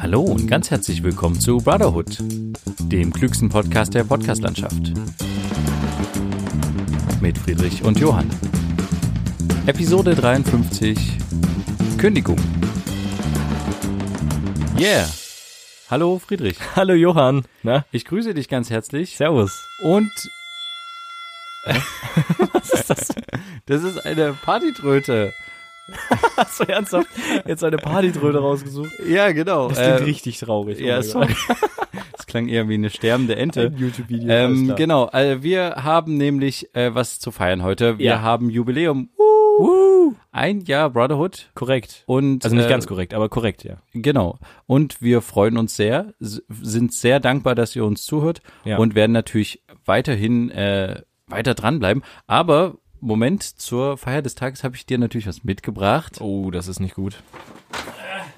Hallo und ganz herzlich willkommen zu Brotherhood, dem klügsten Podcast der Podcastlandschaft. Mit Friedrich und Johann. Episode 53 Kündigung. Yeah. Hallo Friedrich. Hallo Johann. Na? Ich grüße dich ganz herzlich. Servus. Und was ist das? Das ist eine Partytröte. Hast du ernsthaft jetzt eine Partytröte rausgesucht? Ja, genau. Das klingt Äh, richtig traurig. Ja, sorry. Das klang eher wie eine sterbende Ente. Ein YouTube-Video. Ähm, genau, äh, wir haben nämlich äh, was zu feiern heute. Wir Ja. haben Jubiläum. Woo. Ein Jahr Brotherhood. Korrekt. Und, Also nicht äh, ganz korrekt, aber korrekt, ja. Genau. Und wir freuen uns sehr, sind sehr dankbar, dass ihr uns zuhört Ja. und werden natürlich weiterhin äh, weiter dranbleiben. Aber Moment, zur Feier des Tages habe ich dir natürlich was mitgebracht. Oh, das ist nicht gut.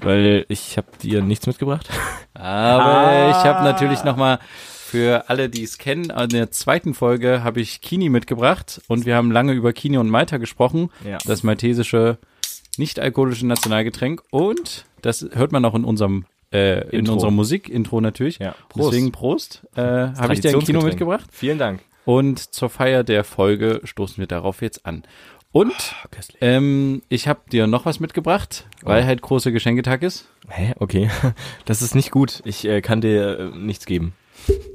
Weil ich habe dir nichts mitgebracht. Aber Ah. ich habe natürlich noch mal für alle, die es kennen, in der zweiten Folge habe ich Kini mitgebracht und wir haben lange über Kini und Malta gesprochen, Ja. das maltesische nicht-alkoholische Nationalgetränk und das hört man auch in unserem äh, in Intro. unserer Musik-Intro natürlich. Ja. Prost. Deswegen Prost. Äh, habe ich dir ein Kino mitgebracht Vielen Dank. Und zur Feier der Folge stoßen wir darauf jetzt an. Und köstlich. ähm, ich habe dir noch was mitgebracht, weil Oh. halt großer Geschenketag ist. Hä? Okay. Das ist nicht gut. Ich äh, kann dir äh, nichts geben.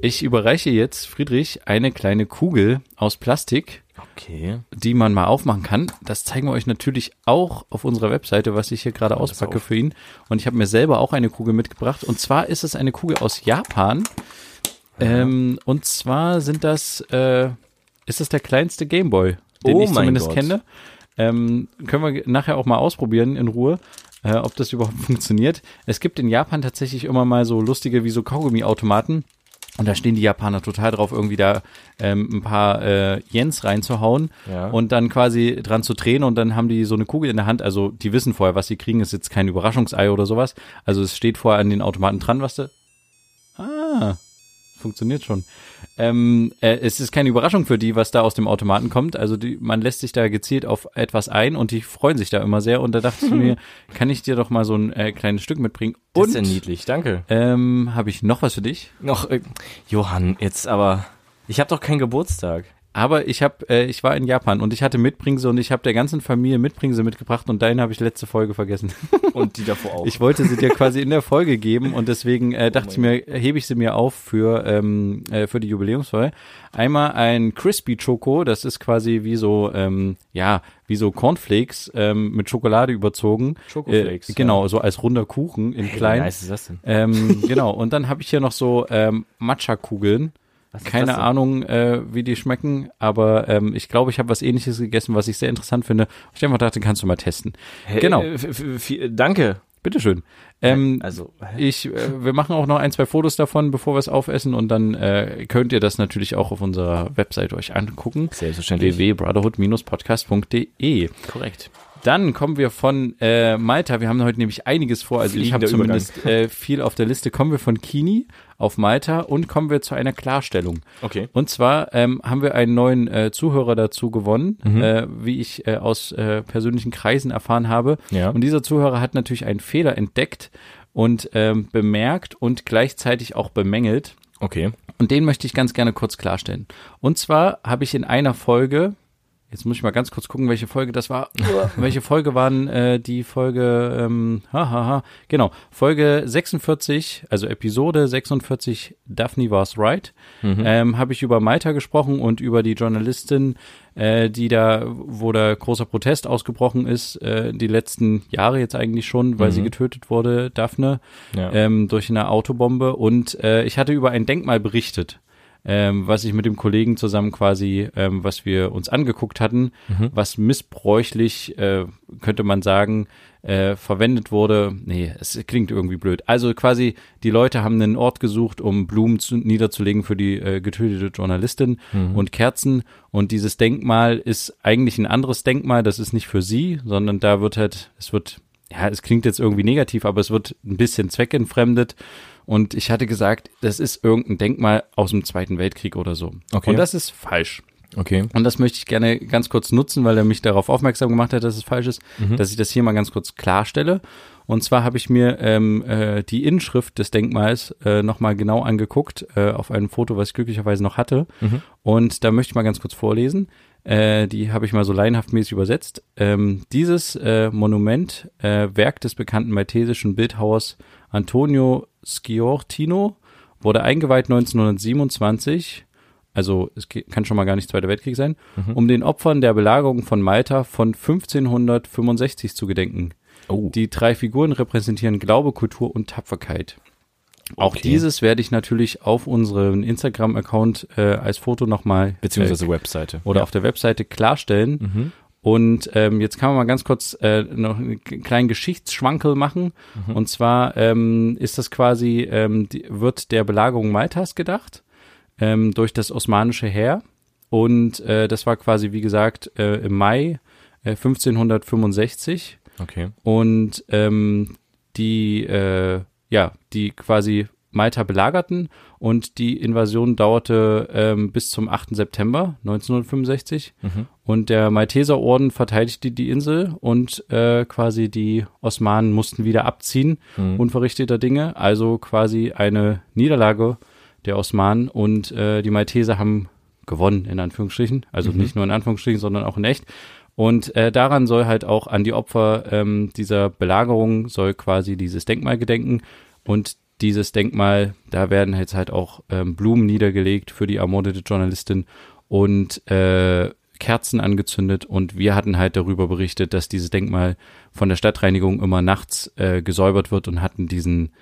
Ich überreiche jetzt Friedrich eine kleine Kugel aus Plastik, Okay. die man mal aufmachen kann. Das zeigen wir euch natürlich auch auf unserer Webseite, was ich hier gerade auspacke für ihn. Und ich habe mir selber auch eine Kugel mitgebracht. Und zwar ist es eine Kugel aus Japan. Ähm, und zwar sind das, äh, ist das der kleinste Gameboy, den Oh ich zumindest Gott. kenne. Ähm, können wir nachher auch mal ausprobieren in Ruhe, äh, ob das überhaupt funktioniert. Es gibt in Japan tatsächlich immer mal so lustige wie so Kaugummi-Automaten. Und da stehen die Japaner total drauf, irgendwie da ähm, ein paar äh, Yens reinzuhauen Ja. und dann quasi dran zu drehen und dann haben die so eine Kugel in der Hand. Also die wissen vorher, was sie kriegen. Ist jetzt kein Überraschungsei oder sowas. Also es steht vorher an den Automaten dran, was da. Ah, funktioniert schon. Ähm, äh, es ist keine Überraschung für die, was da aus dem Automaten kommt. Also die, man lässt sich da gezielt auf etwas ein und die freuen sich da immer sehr. Und da dachte ich mir, kann ich dir doch mal so ein äh, kleines Stück mitbringen. Das Und ist ja niedlich. Danke. ähm, habe ich noch was für dich. Noch, äh, Johann, jetzt aber. Ich habe doch keinen Geburtstag. Aber ich habe, äh, ich war in Japan und ich hatte Mitbringsel und ich habe der ganzen Familie Mitbringsel mitgebracht und deine habe ich letzte Folge vergessen. Und die davor auch. Ich wollte sie dir quasi in der Folge geben und deswegen äh, dachte ich mir, hebe ich sie mir auf für ähm, äh, für die Jubiläumsfolge. Einmal ein Crispy Choco, das ist quasi wie so ähm, ja wie so Cornflakes ähm, mit Schokolade überzogen. Schokoflakes, Äh, genau, so als runder Kuchen in Hey, klein. Wie nice ist das denn? Ähm, genau. Und dann habe ich hier noch so ähm, Matcha-Kugeln. Keine? Ahnung, äh, wie die schmecken, aber ähm, ich glaube, ich habe was ähnliches gegessen, was ich sehr interessant finde. Ich einfach dachte, kannst du mal testen. Hey, genau. äh, danke. Bitteschön. Ähm, Also, ich, äh, wir machen auch noch ein, zwei Fotos davon, bevor wir es aufessen und dann äh, könnt ihr das natürlich auch auf unserer Website euch angucken. Selbstverständlich. www.brotherhood-podcast.de Korrekt. Dann kommen wir von äh, Malta. Wir haben heute nämlich einiges vor. Also ich habe zumindest äh, viel auf der Liste. Kommen wir von Kini auf Malta und kommen wir zu einer Klarstellung. Okay. Und zwar ähm, haben wir einen neuen äh, Zuhörer dazu gewonnen, Mhm. äh, wie ich äh, aus äh, persönlichen Kreisen erfahren habe. Ja. Und dieser Zuhörer hat natürlich einen Fehler entdeckt und ähm, bemerkt und gleichzeitig auch bemängelt. Okay. Und den möchte ich ganz gerne kurz klarstellen. Und zwar habe ich in einer Folge, jetzt muss ich mal ganz kurz gucken, welche Folge das war. welche Folge waren äh, die Folge, ähm, hahaha, ha, ha. genau, Folge 46, also Episode 46, Daphne was right, ähm, habe ich über Malta gesprochen und über die Journalistin, äh, die da, wo da großer Protest ausgebrochen ist, äh, die letzten Jahre jetzt eigentlich schon, weil sie getötet wurde, Daphne Ja. ähm, durch eine Autobombe. Und äh, ich hatte über ein Denkmal berichtet, ähm, was ich mit dem Kollegen zusammen quasi, ähm, was wir uns angeguckt hatten, was missbräuchlich, äh, könnte man sagen, äh, verwendet wurde. Nee, es klingt irgendwie blöd. Also quasi, die Leute haben einen Ort gesucht, um Blumen zu, niederzulegen für die äh, getötete Journalistin und Kerzen. Und dieses Denkmal ist eigentlich ein anderes Denkmal. Das ist nicht für sie, sondern da wird halt, es wird ja, es klingt jetzt irgendwie negativ, aber es wird ein bisschen zweckentfremdet. Und ich hatte gesagt, das ist irgendein Denkmal aus dem Zweiten Weltkrieg oder so. Okay. Und das ist falsch. Okay. Und das möchte ich gerne ganz kurz nutzen, weil er mich darauf aufmerksam gemacht hat, dass es falsch ist, dass ich das hier mal ganz kurz klarstelle. Und zwar habe ich mir ähm, äh, die Inschrift des Denkmals äh, nochmal genau angeguckt, äh, auf einem Foto, was ich glücklicherweise noch hatte. Und da möchte ich mal ganz kurz vorlesen. Äh, die habe ich mal so laienhaft mäßig übersetzt. Ähm, dieses äh, Monument, äh, Werk des bekannten maltesischen Bildhauers Antonio Sciortino, wurde eingeweiht 1927 also es kann schon mal gar nicht Zweiter Weltkrieg sein, um den Opfern der Belagerung von Malta von 1565 zu gedenken. Oh. Die drei Figuren repräsentieren Glaube, Kultur und Tapferkeit. Auch Okay. dieses werde ich natürlich auf unserem Instagram-Account äh, als Foto nochmal Beziehungsweise Webseite. oder auf der Webseite klarstellen. Und ähm, jetzt kann man mal ganz kurz äh, noch einen kleinen Geschichtsschwankel machen. Und zwar ähm, ist das quasi, ähm, die, wird der Belagerung Maltas gedacht ähm, durch das osmanische Heer. Und äh, das war quasi, wie gesagt, äh, im Mai äh, 1565. Okay. Und ähm, die, äh, ja, die quasi Malta belagerten und die Invasion dauerte ähm, bis zum 8. September 1965 und der Malteserorden verteidigte die Insel und äh, quasi die Osmanen mussten wieder abziehen, unverrichteter Dinge, also quasi eine Niederlage der Osmanen und äh, die Malteser haben gewonnen, in Anführungsstrichen, also nicht nur in Anführungsstrichen, sondern auch in echt. Und äh, daran soll halt auch an die Opfer ähm, dieser Belagerung soll quasi dieses Denkmal gedenken. Und dieses Denkmal, da werden jetzt halt auch ähm, Blumen niedergelegt für die ermordete Journalistin und äh, Kerzen angezündet. Und wir hatten halt darüber berichtet, dass dieses Denkmal von der Stadtreinigung immer nachts äh, gesäubert wird und hatten diesen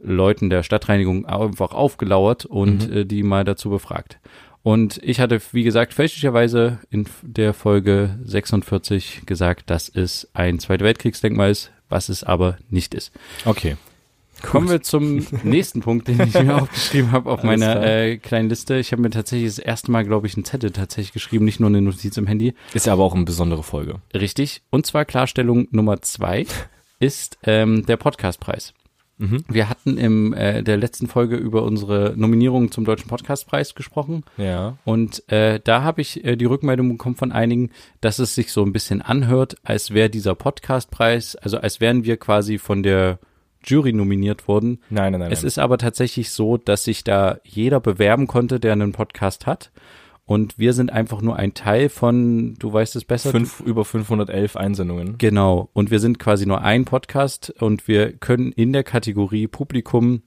Leuten der Stadtreinigung einfach aufgelauert und äh, die mal dazu befragt. Und ich hatte, wie gesagt, fälschlicherweise in der Folge 46 gesagt, dass es ein Zweite Weltkriegsdenkmal ist, was es aber nicht ist. Okay. Kommen wir zum nächsten Punkt, den ich mir aufgeschrieben habe auf meiner äh, kleinen Liste. Ich habe mir tatsächlich das erste Mal, glaube ich, einen Zettel tatsächlich geschrieben, nicht nur eine Notiz im Handy. Ist ja aber auch eine besondere Folge. Richtig. Und zwar Klarstellung Nummer zwei ist ähm, der Podcastpreis. Wir hatten in äh, der letzten Folge über unsere Nominierung zum Deutschen Podcastpreis gesprochen. Ja. Und äh, da habe ich äh, die Rückmeldung bekommen von einigen, dass es sich so ein bisschen anhört, als wäre dieser Podcastpreis, also als wären wir quasi von der Jury nominiert worden. Nein, nein, nein. Es nein. ist aber tatsächlich so, dass sich da jeder bewerben konnte, der einen Podcast hat. Und wir sind einfach nur ein Teil von, du weißt es besser. Fünf, über 511 Einsendungen. Genau. Und wir sind quasi nur ein Podcast und wir können in der Kategorie Publikum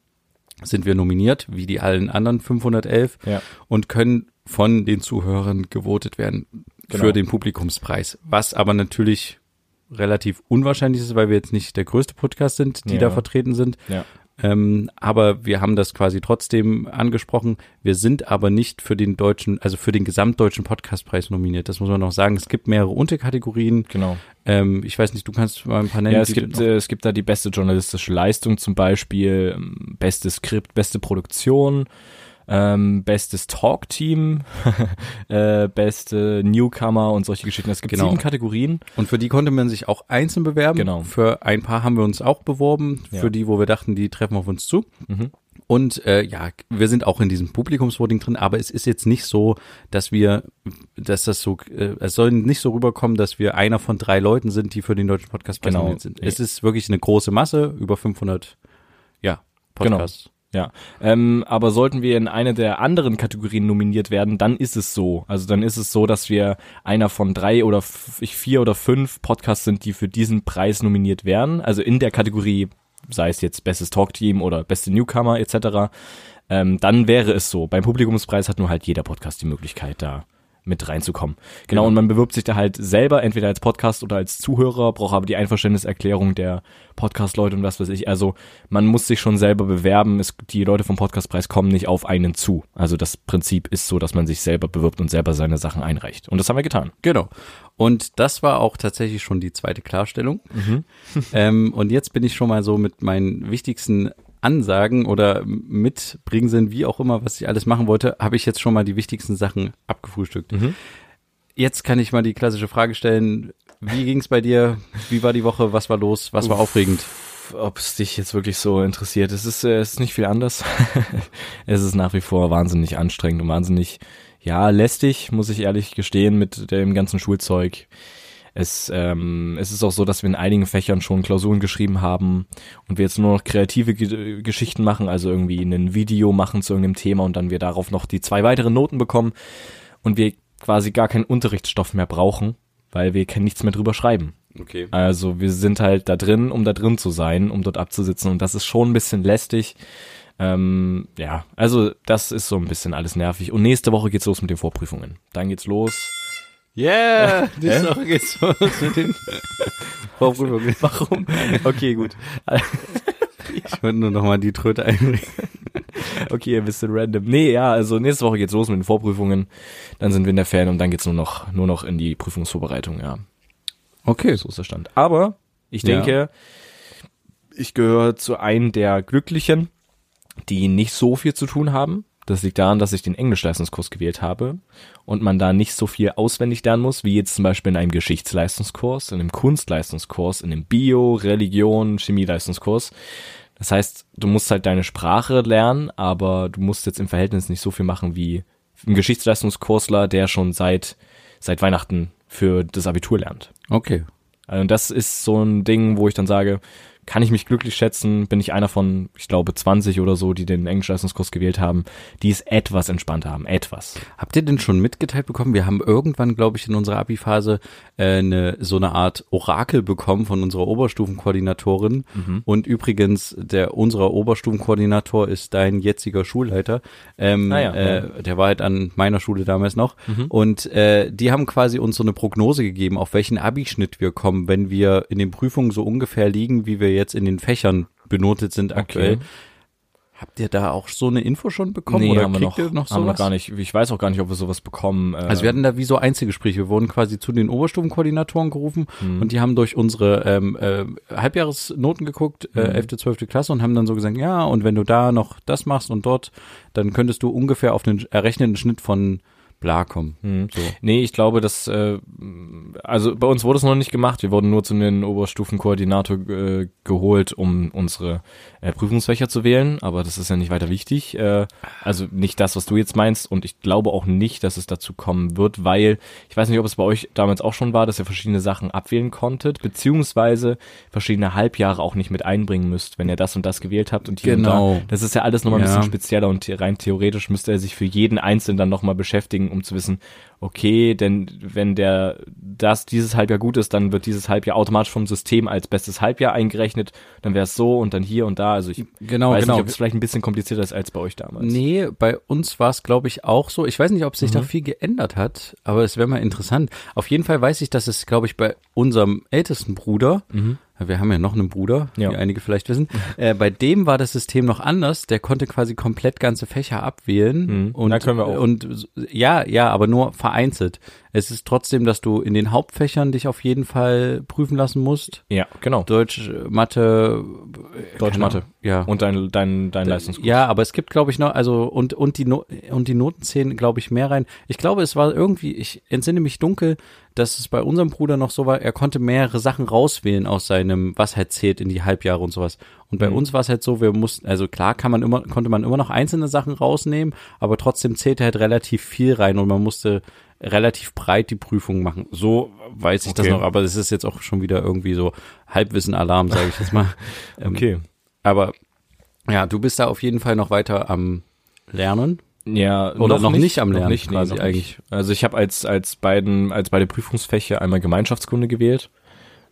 sind wir nominiert, wie die allen anderen 511 Ja. und können von den Zuhörern gewotet werden Genau. für den Publikumspreis. Was aber natürlich relativ unwahrscheinlich ist, weil wir jetzt nicht der größte Podcast sind, die Ja. da vertreten sind. Ja. Ähm, aber wir haben das quasi trotzdem angesprochen. Wir sind aber nicht für den deutschen, also für den gesamtdeutschen Podcastpreis nominiert. Das muss man noch sagen. Es gibt mehrere Unterkategorien. Genau. Ähm, ich weiß nicht, du kannst mal ein paar nennen. Ja, es gibt, äh, es gibt da die beste journalistische Leistung zum Beispiel, ähm, bestes Skript, beste Produktion, ähm, bestes Talk-Team, äh, beste Newcomer und solche Geschichten. Es gibt Genau. sieben Kategorien. Und für die konnte man sich auch einzeln bewerben. Genau. Für ein paar haben wir uns auch beworben. Ja. Für die, wo wir dachten, die treffen auf uns zu. Mhm. Und äh, ja, wir sind auch in diesem Publikumsvoting drin, aber es ist jetzt nicht so, dass wir, dass das so, äh, es soll nicht so rüberkommen, dass wir einer von drei Leuten sind, die für den deutschen Podcast Genau. sind. Es ist wirklich eine große Masse, über 500, ja, Genau. Ja, ähm, aber sollten wir in eine der anderen Kategorien nominiert werden, dann ist es so. Also dann ist es so, dass wir einer von drei oder vier oder fünf Podcasts sind, die für diesen Preis nominiert werden. Also in der Kategorie, sei es jetzt bestes Talkteam oder beste Newcomer etc. Ähm, dann wäre es so. Beim Publikumspreis hat nur halt jeder Podcast die Möglichkeit, da mit reinzukommen. Genau, Genau. und man bewirbt sich da halt selber, entweder als Podcast oder als Zuhörer, braucht aber die Einverständniserklärung der Podcast-Leute und was weiß ich. Also man muss sich schon selber bewerben. Es, die Leute vom Podcastpreis kommen nicht auf einen zu. Also das Prinzip ist so, dass man sich selber bewirbt und selber seine Sachen einreicht. Und das haben wir getan. Genau. Und das war auch tatsächlich schon die zweite Klarstellung. ähm, und jetzt bin ich schon mal so mit meinen wichtigsten Ansagen oder Mitbringseln, wie auch immer, was ich alles machen wollte, habe ich jetzt schon mal die wichtigsten Sachen abgefrühstückt. Jetzt kann ich mal die klassische Frage stellen. Wie ging's bei dir? Wie war die Woche? Was war los? Was war aufregend? Ob es dich jetzt wirklich so interessiert, es ist, äh, es ist nicht viel anders. es ist nach wie vor wahnsinnig anstrengend und wahnsinnig ja, lästig, muss ich ehrlich gestehen, mit dem ganzen Schulzeug. Es, ähm, es ist auch so, dass wir in einigen Fächern schon Klausuren geschrieben haben und wir jetzt nur noch kreative G Geschichten machen, also irgendwie ein Video machen zu irgendeinem Thema und dann wir darauf noch die zwei weiteren Noten bekommen und wir quasi gar keinen Unterrichtsstoff mehr brauchen, weil wir können nichts mehr drüber schreiben. Okay. Also wir sind halt da drin, um da drin zu sein, um dort abzusitzen und das ist schon ein bisschen lästig. Ähm, ja, also das ist so ein bisschen alles nervig. Und nächste Woche geht's los mit den Vorprüfungen. Dann geht's los. Yeah, nächste Woche geht's los mit den Vorprüfungen. Warum? Okay, gut. Ich wollte nur noch mal die Tröte einbringen. Okay, ein bisschen random. Nee, ja, also nächste Woche geht's los mit den Vorprüfungen. Dann sind wir in der Ferien und dann geht's nur noch, nur noch in die Prüfungsvorbereitung, ja. Okay. So ist der Stand. Aber ich Ja. denke, ich gehöre zu einem der Glücklichen, die nicht so viel zu tun haben. Das liegt daran, dass ich den Englischleistungskurs gewählt habe und man da nicht so viel auswendig lernen muss, wie jetzt zum Beispiel in einem Geschichtsleistungskurs, in einem Kunstleistungskurs, in einem Bio, Religion, Chemieleistungskurs. Das heißt, du musst halt deine Sprache lernen, aber du musst jetzt im Verhältnis nicht so viel machen wie ein Geschichtsleistungskursler, der schon seit, seit Weihnachten für das Abitur lernt. Okay. Also das ist so ein Ding, wo ich dann sage, kann ich mich glücklich schätzen, bin ich einer von, ich glaube, 20 oder so, die den Englischleistungskurs gewählt haben, die es etwas entspannter haben, etwas. Habt ihr denn schon mitgeteilt bekommen? Wir haben irgendwann, glaube ich, in unserer Abi-Phase äh, eine, so eine Art Orakel bekommen von unserer Oberstufenkoordinatorin. Und übrigens, der unserer Oberstufenkoordinator ist dein jetziger Schulleiter. Ähm, Ah ja, äh, Der war halt an meiner Schule damals noch. Und äh, die haben quasi uns so eine Prognose gegeben, auf welchen Abi-Schnitt wir kommen, wenn wir in den Prüfungen so ungefähr liegen, wie wir jetzt in den Fächern benotet sind aktuell. Habt ihr da auch so eine Info schon bekommen oder haben wir noch, ihr noch haben wir sowas? gar nicht. Ich weiß auch gar nicht, ob wir sowas bekommen. Äh, Also wir hatten da wie so Einzelgespräche. Wir wurden quasi zu den Oberstufenkoordinatoren gerufen Mhm. und die haben durch unsere ähm, äh, Halbjahresnoten geguckt, Mhm. äh, 11., 12. Klasse und haben dann so gesagt, ja, und wenn du da noch das machst und dort, dann könntest du ungefähr auf den errechneten Schnitt von bla kommen. Mhm. So. Nee, ich glaube, dass äh, also bei uns wurde es noch nicht gemacht. Wir wurden nur zu den Oberstufenkoordinator äh, geholt, um unsere äh, Prüfungsfächer zu wählen, aber das ist ja nicht weiter wichtig. Äh, also nicht das, was du jetzt meinst und ich glaube auch nicht, dass es dazu kommen wird, weil ich weiß nicht, ob es bei euch damals auch schon war, dass ihr verschiedene Sachen abwählen konntet, beziehungsweise verschiedene Halbjahre auch nicht mit einbringen müsst, wenn ihr das und das gewählt habt und hier Genau. und da. Das ist ja alles nochmal ein Ja. bisschen spezieller und rein theoretisch müsste er sich für jeden Einzelnen dann nochmal beschäftigen, um zu wissen, okay, denn wenn der das dieses Halbjahr gut ist, dann wird dieses Halbjahr automatisch vom System als bestes Halbjahr eingerechnet, dann wäre es so und dann hier und da. Also ich Genau, weiß genau. nicht, ob es vielleicht ein bisschen komplizierter ist als bei euch damals. Nee, bei uns war es, glaube ich, auch so. Ich weiß nicht, ob sich Mhm. da viel geändert hat, aber es wäre mal interessant. Auf jeden Fall weiß ich, dass es, glaube ich, bei unserem ältesten Bruder, wir haben ja noch einen Bruder, Mhm. Ja. wie einige vielleicht wissen, äh, bei dem war das System noch anders. Der konnte quasi komplett ganze Fächer abwählen. Mhm. Und, Da können wir auch. Und ja, ja, aber nur vereinzelt. Es ist trotzdem, dass du in den Hauptfächern dich auf jeden Fall prüfen lassen musst. Ja, genau. Deutsch, Mathe, Deutsch, keine Mathe. Ja. Und dein, dein, dein Leistungskurs. Ja, aber es gibt, glaube ich, noch, also und und die no und die Noten zählen, glaube ich, mehr rein. Ich glaube, es war irgendwie, ich entsinne mich dunkel, dass es bei unserem Bruder noch so war, er konnte mehrere Sachen rauswählen aus seinem, was halt zählt in die Halbjahre und sowas. Und bei Mhm. uns war es halt so, wir mussten, also klar kann man immer, konnte man immer noch einzelne Sachen rausnehmen, aber trotzdem zählte halt relativ viel rein und man musste relativ breit die Prüfung machen. So weiß ich das Okay. noch, aber es ist jetzt auch schon wieder irgendwie so Halbwissen-Alarm, sage ich jetzt mal. Ähm, Okay. aber ja, du bist da auf jeden Fall noch weiter am Lernen. Ja, Oder noch nicht am Lernen nicht, quasi noch eigentlich. Nicht. Also ich habe als als beiden als beide Prüfungsfächer einmal Gemeinschaftskunde gewählt,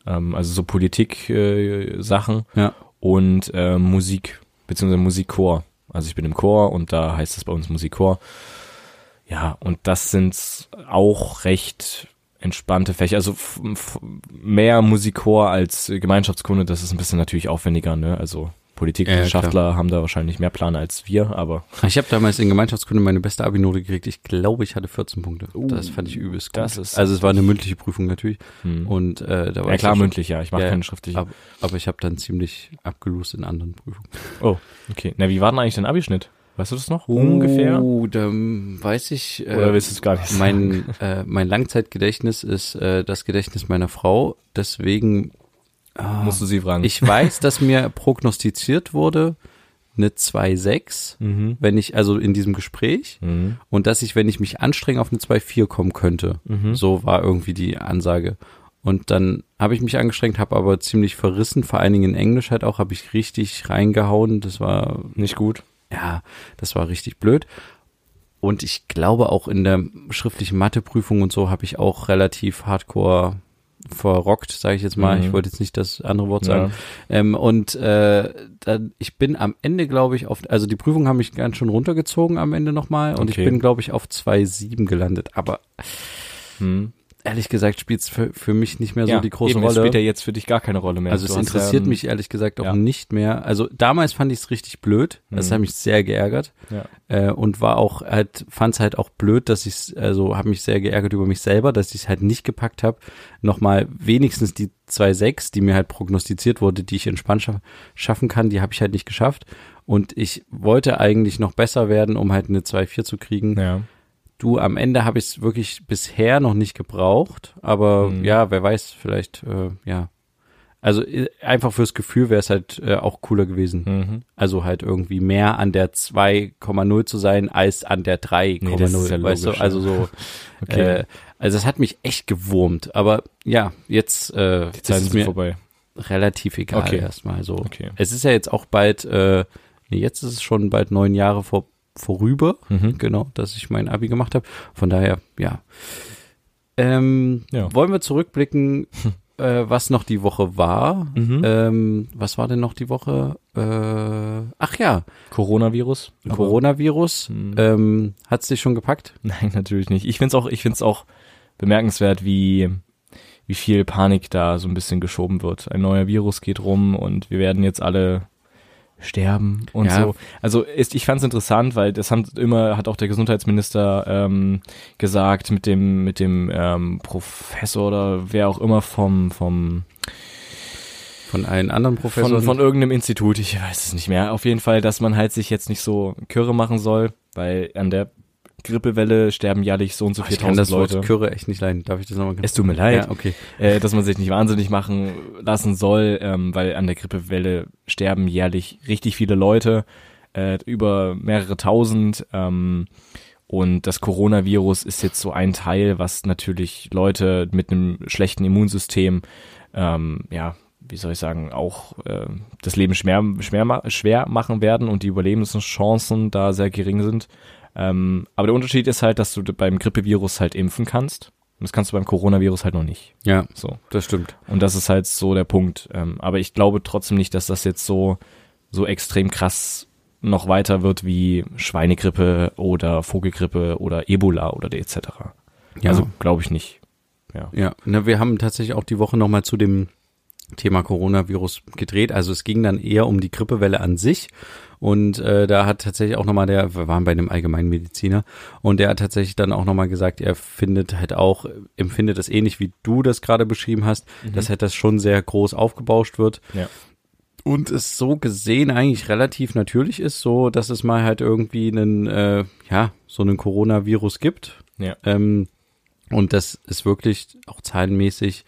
ähm, also so Politik äh, Sachen Ja. und äh, Musik beziehungsweise Musikchor. Also ich bin im Chor und da heißt es bei uns Musikchor. Ja, und das sind auch recht entspannte Fächer. Also mehr Musikchor als Gemeinschaftskunde, das ist ein bisschen natürlich aufwendiger, ne? Also Politikwissenschaftler haben da wahrscheinlich mehr Plan als wir, aber Ich habe damals in Gemeinschaftskunde meine beste Abi-Note gekriegt. Ich glaube, ich hatte 14 Punkte. das fand ich übelst gut. das ist also es war eine mündliche Prüfung natürlich. Hm. Und äh, da war ja klar mündlich, ja. Ich mache Ja, keine schriftliche. Aber, aber ich habe dann ziemlich abgelost in anderen Prüfungen. Oh, okay. Na, wie war denn eigentlich dein Abischnitt? Weißt du das noch? Ungefähr? Oh, da weiß ich. Äh, Oder willst du es gar nicht? Mein, äh, mein Langzeitgedächtnis ist äh, das Gedächtnis meiner Frau. Deswegen Musst du sie fragen. Ich weiß, dass mir prognostiziert wurde, eine 2,6, Mhm. wenn ich, also in diesem Gespräch, Mhm. und dass ich, wenn ich mich anstrenge, auf eine 2,4 kommen könnte. Mhm. So war irgendwie die Ansage. Und dann habe ich mich angestrengt, habe aber ziemlich verrissen, vor allen Dingen in Englisch halt auch, habe ich richtig reingehauen. Das war, Nicht gut. Ja, das war richtig blöd. Und ich glaube auch in der schriftlichen Matheprüfung und so habe ich auch relativ hardcore verrockt, sage ich jetzt mal. Mhm. Ich wollte jetzt nicht das andere Wort sagen. Ähm, und äh, dann, ich bin am Ende, glaube ich, auf, also die Prüfung haben mich ganz schön runtergezogen am Ende nochmal und Okay. ich bin, glaube ich, auf 2,7 gelandet. Aber Mhm. Ehrlich gesagt spielt es für, für mich nicht mehr so die große eben, es Rolle. spielt ja jetzt für dich gar keine Rolle mehr. Also es Du hast interessiert ja, mich ehrlich gesagt auch ja. nicht mehr. Also damals fand ich es richtig blöd. Das Mhm. hat mich sehr geärgert Ja. äh, und war auch halt fand es halt auch blöd, dass ich also habe mich sehr geärgert über mich selber, dass ich es halt nicht gepackt habe, nochmal wenigstens die 2,6, die mir halt prognostiziert wurde, die ich entspannt scha schaffen kann, die habe ich halt nicht geschafft und ich wollte eigentlich noch besser werden, um halt eine 2,4 zu kriegen. Ja. Du, am Ende habe ich es wirklich bisher noch nicht gebraucht, aber Mhm. ja, wer weiß, vielleicht, äh, ja. Also äh, einfach fürs Gefühl wäre es halt äh, auch cooler gewesen. Mhm. Also halt irgendwie mehr an der 2,0 zu sein als an der 3,0, Nee, ist ja weißt logisch, du? Also so, Okay. äh, also es hat mich echt gewurmt, aber ja, jetzt äh, Die ist Zeiten es sind mir vorbei. relativ egal Okay. erstmal so. Okay. Es ist ja jetzt auch bald, äh, nee, jetzt ist es schon bald neun Jahre vor, vorüber, Mhm. genau, dass ich mein Abi gemacht habe. Von daher, ja. Ähm, Ja. Wollen wir zurückblicken, äh, was noch die Woche war? Mhm. Ähm, was war denn noch die Woche? Äh, ach ja, Coronavirus. Coronavirus. Mhm. Ähm, hat's dich schon gepackt? Nein, natürlich nicht. Ich find's auch, ich find's auch bemerkenswert, wie, wie viel Panik da so ein bisschen geschoben wird. Ein neuer Virus geht rum und wir werden jetzt alle sterben und Ja. so. Also ist, ich fand's interessant, weil das haben immer, hat auch der Gesundheitsminister ähm, gesagt, mit dem, mit dem ähm, Professor oder wer auch immer vom, vom Von allen anderen Professoren? von, von irgendeinem Institut, ich weiß es nicht mehr. Auf jeden Fall, dass man halt sich jetzt nicht so Kürre machen soll, weil an der Grippewelle sterben jährlich so und so Ach, ich kann 4000 das Wort Leute. Kürre echt nicht leiden. Darf ich das nochmal? Es tut mir leid, Ja, okay. äh, dass man sich nicht wahnsinnig machen lassen soll, ähm, weil an der Grippewelle sterben jährlich richtig viele Leute, äh, über mehrere tausend. Ähm, und das Coronavirus ist jetzt so ein Teil, was natürlich Leute mit einem schlechten Immunsystem, ähm, ja, wie soll ich sagen, auch äh, das Leben schwer, schwer, schwer machen werden und die Überlebenschancen da sehr gering sind. Ähm, aber der Unterschied ist halt, dass du beim Grippevirus halt impfen kannst. Und das kannst du beim Coronavirus halt noch nicht. Ja, So. das stimmt. Und das ist halt so der Punkt. Ähm, aber ich glaube trotzdem nicht, dass das jetzt so, so extrem krass noch weiter wird wie Schweinegrippe oder Vogelgrippe oder Ebola oder etc. Ja. Also glaube ich nicht. Ja. Ja, ne, wir haben tatsächlich auch die Woche nochmal zu dem Thema Coronavirus gedreht. Also es ging dann eher um die Grippewelle an sich. Und äh, da hat tatsächlich auch nochmal der, wir waren bei einem Allgemeinmediziner, und der hat tatsächlich dann auch nochmal gesagt, er findet halt auch, empfindet das ähnlich wie du das gerade beschrieben hast, dass halt das schon sehr groß aufgebauscht wird. Ja. Und es so gesehen eigentlich relativ natürlich ist, so dass es mal halt irgendwie einen, äh, ja, so einen Coronavirus gibt. Ja. Ähm, und das ist wirklich auch zahlenmäßig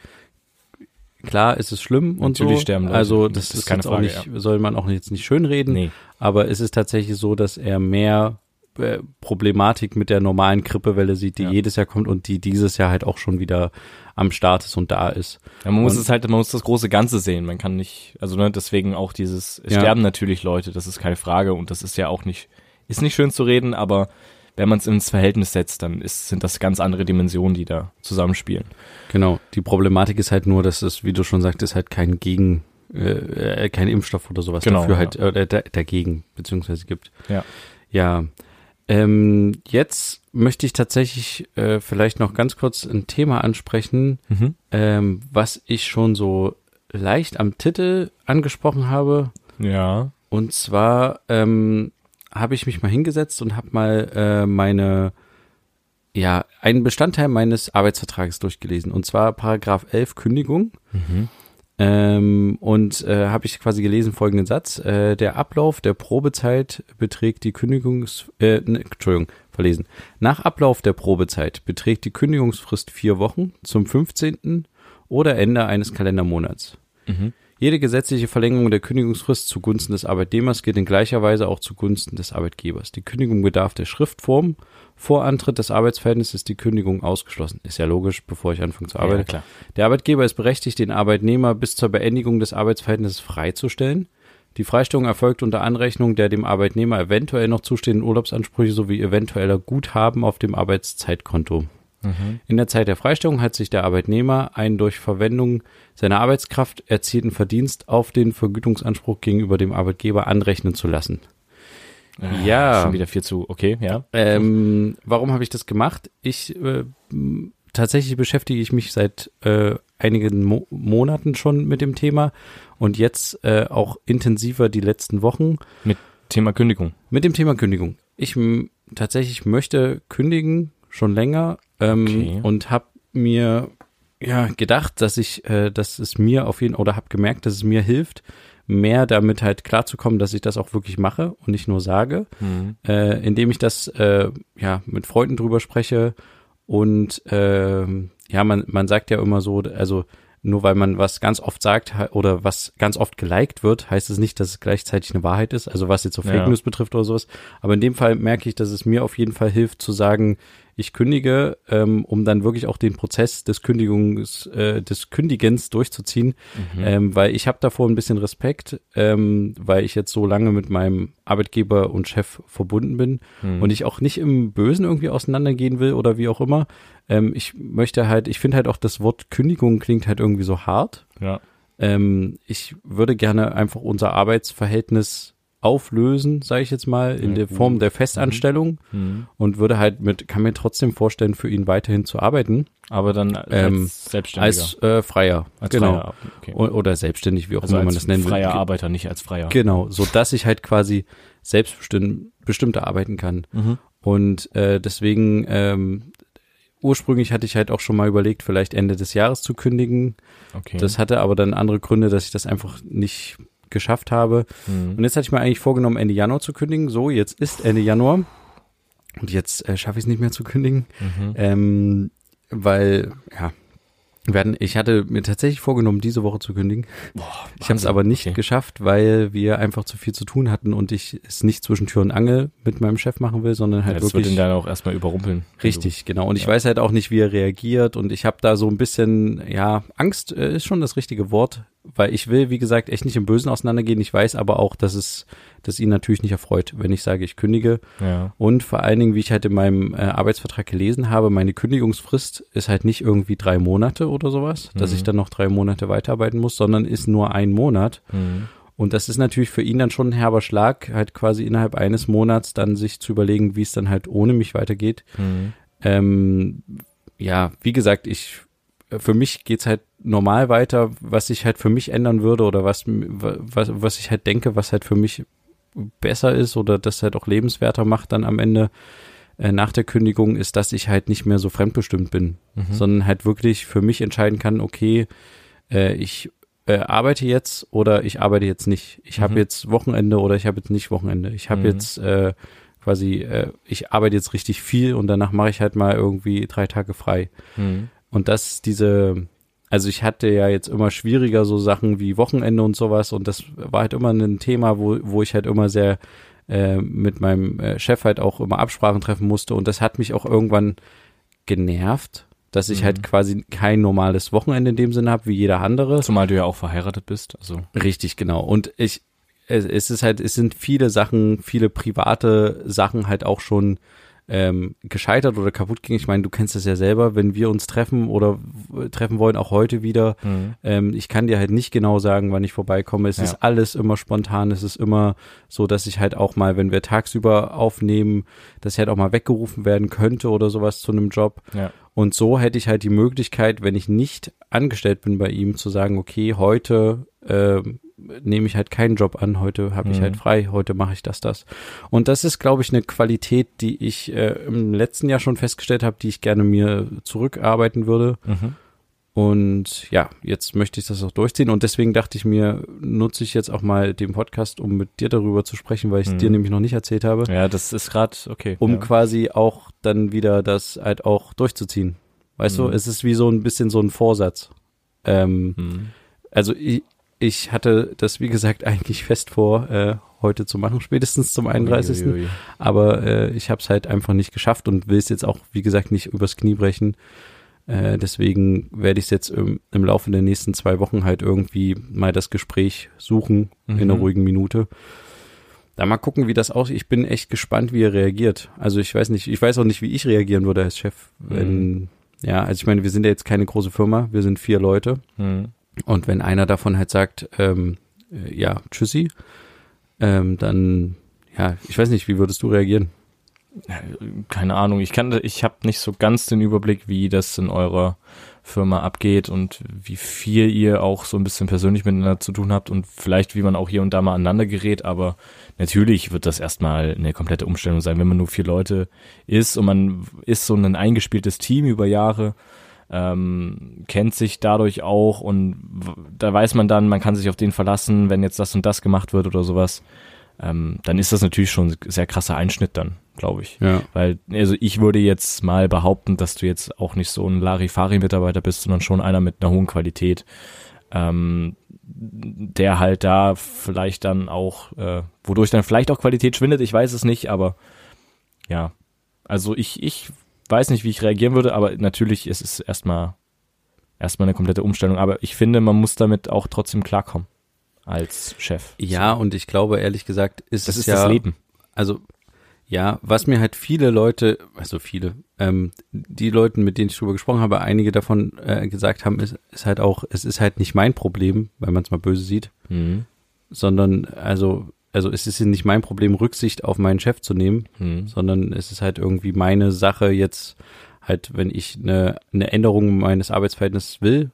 klar, ist es schlimm und Natürlich so. sterben Leute. Also das, Das ist keine Frage, nicht, soll man auch jetzt nicht schönreden. Nee. Aber es ist tatsächlich so, dass er mehr äh, Problematik mit der normalen Grippewelle sieht, die Ja. jedes Jahr kommt und die dieses Jahr halt auch schon wieder am Start ist und da ist. Ja, man muss Und- es halt, man muss das große Ganze sehen. Man kann nicht, also ne, deswegen auch dieses, es Ja. sterben natürlich Leute, das ist keine Frage und das ist ja auch nicht, ist nicht schön zu reden, aber wenn man es ins Verhältnis setzt, dann ist, sind das ganz andere Dimensionen, die da zusammenspielen. Genau. Die Problematik ist halt nur, dass es, wie du schon sagtest, halt kein Gegen, äh, äh, kein Impfstoff oder sowas Genau, dafür ja. halt äh, da, dagegen beziehungsweise gibt. Ja. Ja. Ähm, jetzt möchte ich tatsächlich äh, vielleicht noch ganz kurz ein Thema ansprechen, Mhm. ähm, was ich schon so leicht am Titel angesprochen habe. Ja. Und zwar ähm, habe ich mich mal hingesetzt und habe mal äh, meine, ja, einen Bestandteil meines Arbeitsvertrages durchgelesen. Und zwar Paragraph 11 Kündigung. Mhm. Ähm, und äh, habe ich quasi gelesen folgenden Satz. Äh, der Ablauf der Probezeit beträgt die Kündigungs... Äh, ne, Entschuldigung, verlesen. Nach Ablauf der Probezeit beträgt die Kündigungsfrist vier Wochen zum 15. oder Ende eines Kalendermonats. Mhm. Jede gesetzliche Verlängerung der Kündigungsfrist zugunsten des Arbeitnehmers gilt in gleicher Weise auch zugunsten des Arbeitgebers. Die Kündigung bedarf der Schriftform. Vor Antritt des Arbeitsverhältnisses ist die Kündigung ausgeschlossen. Ist ja logisch, bevor ich anfange zu arbeiten. Ja, klar. Der Arbeitgeber ist berechtigt, den Arbeitnehmer bis zur Beendigung des Arbeitsverhältnisses freizustellen. Die Freistellung erfolgt unter Anrechnung der dem Arbeitnehmer eventuell noch zustehenden Urlaubsansprüche sowie eventueller Guthaben auf dem Arbeitszeitkonto. In der Zeit der Freistellung hat sich der Arbeitnehmer einen durch Verwendung seiner Arbeitskraft erzielten Verdienst auf den Vergütungsanspruch gegenüber dem Arbeitgeber anrechnen zu lassen. Ja. Schon wieder viel zu, okay, ja. Ähm, warum habe ich das gemacht? Ich äh, tatsächlich beschäftige ich mich seit äh, einigen Mo Monaten schon mit dem Thema und jetzt äh, auch intensiver die letzten Wochen Mit Thema Kündigung. mit dem Thema Kündigung. Ich tatsächlich möchte kündigen schon länger ähm, Okay. und habe mir ja gedacht, dass ich, äh, dass es mir auf jeden oder habe gemerkt, dass es mir hilft, mehr damit halt klarzukommen, dass ich das auch wirklich mache und nicht nur sage, Mhm. äh, indem ich das äh, ja mit Freunden drüber spreche und ähm, ja, man man sagt ja immer so, also nur weil man was ganz oft sagt oder was ganz oft geliked wird, heißt es nicht, dass es gleichzeitig eine Wahrheit ist. Also was jetzt so Fake Ja. News betrifft oder sowas. Aber in dem Fall merke ich, dass es mir auf jeden Fall hilft zu sagen, ich kündige, ähm, um dann wirklich auch den Prozess des Kündigungs, äh, des Kündigens durchzuziehen, ähm, weil ich habe davor ein bisschen Respekt, ähm, weil ich jetzt so lange mit meinem Arbeitgeber und Chef verbunden bin und ich auch nicht im Bösen irgendwie auseinandergehen will oder wie auch immer. Ähm, ich möchte halt, ich finde halt auch das Wort Kündigung klingt halt irgendwie so hart. Ja. Ähm, ich würde gerne einfach unser Arbeitsverhältnis auflösen, sage ich jetzt mal, in der Form der Festanstellung Mhm. und würde halt mit, kann mir trotzdem vorstellen, für ihn weiterhin zu arbeiten Aber dann als Ähm, Selbstständiger. als äh, Freier, Als genau, Freier, okay. O- oder selbstständig, wie auch Also immer man das nennen will. freier Ge- Arbeiter, nicht als Freier. Genau, so dass ich halt quasi selbstbestimmt bestimmter arbeiten kann. Mhm. Und äh, deswegen ähm, ursprünglich hatte ich halt auch schon mal überlegt, vielleicht Ende des Jahres zu kündigen. Okay. Das hatte aber dann andere Gründe, dass ich das einfach nicht geschafft habe. Mhm. Und jetzt hatte ich mir eigentlich vorgenommen, Ende Januar zu kündigen. So, jetzt ist Ende Januar. Und jetzt äh, schaffe ich es nicht mehr zu kündigen. Mhm. Ähm, weil, ja, werden, ich hatte mir tatsächlich vorgenommen, diese Woche zu kündigen. Ich habe es aber nicht Okay. geschafft, weil wir einfach zu viel zu tun hatten und ich es nicht zwischen Tür und Angel mit meinem Chef machen will, sondern Ja, halt das wird wirklich ihn dann auch erstmal überrumpeln. Richtig, genau. Und ich Ja. weiß halt auch nicht, wie er reagiert. Und ich habe da so ein bisschen, ja, Angst äh, ist schon das richtige Wort, weil ich will, wie gesagt, echt nicht im Bösen auseinandergehen. Ich weiß aber auch, dass es, dass ihn natürlich nicht erfreut, wenn ich sage, ich kündige. Ja. Und vor allen Dingen, wie ich halt in meinem äh, Arbeitsvertrag gelesen habe, meine Kündigungsfrist ist halt nicht irgendwie drei Monate oder sowas, dass Mhm. ich dann noch drei Monate weiterarbeiten muss, sondern ist nur ein Monat. Mhm. Und das ist natürlich für ihn dann schon ein herber Schlag, halt quasi innerhalb eines Monats dann sich zu überlegen, wie es dann halt ohne mich weitergeht. Mhm. Ähm, ja, wie gesagt, ich für mich geht's halt normal weiter, was sich halt für mich ändern würde oder was, was, was ich halt denke, was halt für mich besser ist oder das halt auch lebenswerter macht dann am Ende äh, nach der Kündigung, ist, dass ich halt nicht mehr so fremdbestimmt bin, Mhm. sondern halt wirklich für mich entscheiden kann, okay, äh, ich äh, arbeite jetzt oder ich arbeite jetzt nicht. Ich habe Mhm. jetzt Wochenende oder ich habe jetzt nicht Wochenende. Ich habe Mhm. jetzt äh, quasi, äh, ich arbeite jetzt richtig viel und danach mache ich halt mal irgendwie drei Tage frei. Mhm. Und das diese, also ich hatte ja jetzt immer schwieriger so Sachen wie Wochenende und sowas und das war halt immer ein Thema, wo, wo ich halt immer sehr äh, mit meinem äh, Chef halt auch immer Absprachen treffen musste und das hat mich auch irgendwann genervt, dass ich Mhm. halt quasi kein normales Wochenende in dem Sinne habe wie jeder andere. Zumal du ja auch verheiratet bist. Also Richtig, genau. Und ich, es, es ist halt, es sind viele Sachen, viele private Sachen halt auch schon ähm, gescheitert oder kaputt gegangen. Ich meine, du kennst das ja selber, wenn wir uns treffen oder treffen wollen, auch heute wieder. Mhm. Ähm, ich kann dir halt nicht genau sagen, wann ich vorbeikomme. Es Ja. ist alles immer spontan. Es ist immer so, dass ich halt auch mal, wenn wir tagsüber aufnehmen, dass ich halt auch mal weggerufen werden könnte oder sowas zu einem Job. Ja. Und so hätte ich halt die Möglichkeit, wenn ich nicht angestellt bin bei ihm, zu sagen, okay, heute ähm, nehme ich halt keinen Job an, heute habe ich Mhm. halt frei, heute mache ich das, das. Und das ist, glaube ich, eine Qualität, die ich äh, im letzten Jahr schon festgestellt habe, die ich gerne mir zurückarbeiten würde. Mhm. Und ja, jetzt möchte ich das auch durchziehen. Und deswegen dachte ich mir, nutze ich jetzt auch mal den Podcast, um mit dir darüber zu sprechen, weil ich es Mhm. dir nämlich noch nicht erzählt habe, Ja, das ist gerade okay. um ja. quasi auch dann wieder das halt auch durchzuziehen. Weißt du, Mhm. es ist wie so ein bisschen so ein Vorsatz. Ähm, Mhm. also ich, Ich hatte das, wie gesagt, eigentlich fest vor, äh, heute zu machen, spätestens zum 31. Uiuiui. Aber äh, ich habe es halt einfach nicht geschafft und will es jetzt auch, wie gesagt, nicht übers Knie brechen. Äh, deswegen werde ich es jetzt im, im Laufe der nächsten zwei Wochen halt irgendwie mal das Gespräch suchen in einer Mhm. ruhigen Minute. Da mal gucken, wie das aussieht. Ich bin echt gespannt, wie er reagiert. Also ich weiß nicht, ich weiß auch nicht, wie ich reagieren würde als Chef. Wenn, ja, also ich meine, wir sind ja jetzt keine große Firma, wir sind vier Leute. Mhm. Und wenn einer davon halt sagt, ähm, äh, ja, tschüssi, ähm, dann, ja, ich weiß nicht, wie würdest du reagieren? Keine Ahnung, ich kann, ich habe nicht so ganz den Überblick, wie das in eurer Firma abgeht und wie viel ihr auch so ein bisschen persönlich miteinander zu tun habt und vielleicht wie man auch hier und da mal aneinander gerät, aber natürlich wird das erstmal eine komplette Umstellung sein, wenn man nur vier Leute ist und man ist so ein eingespieltes Team über Jahre, ähm, kennt sich dadurch auch und da weiß man dann, man kann sich auf den verlassen, wenn jetzt das und das gemacht wird oder sowas, ähm, dann ist das natürlich schon ein sehr krasser Einschnitt dann, glaube ich. Ja. Weil, also ich würde jetzt mal behaupten, dass du jetzt auch nicht so ein Larifari-Mitarbeiter bist, sondern schon einer mit einer hohen Qualität, ähm, der halt da vielleicht dann auch, äh, wodurch dann vielleicht auch Qualität schwindet, ich weiß es nicht, aber ja, also ich, ich weiß nicht, wie ich reagieren würde, aber natürlich ist es erstmal erstmal eine komplette Umstellung, aber ich finde, man muss damit auch trotzdem klarkommen als Chef. Ja, und ich glaube, ehrlich gesagt, ist Das es ist ja, das Leben. also, ja, was mir halt viele Leute, also viele, ähm, die Leuten, mit denen ich drüber gesprochen habe, einige davon äh, gesagt haben, ist, ist halt auch, es ist halt nicht mein Problem, wenn man es mal böse sieht, Mhm. sondern, also, also es ist nicht mein Problem, Rücksicht auf meinen Chef zu nehmen, Mhm. sondern es ist halt irgendwie meine Sache jetzt halt, wenn ich eine, eine Änderung meines Arbeitsverhältnisses will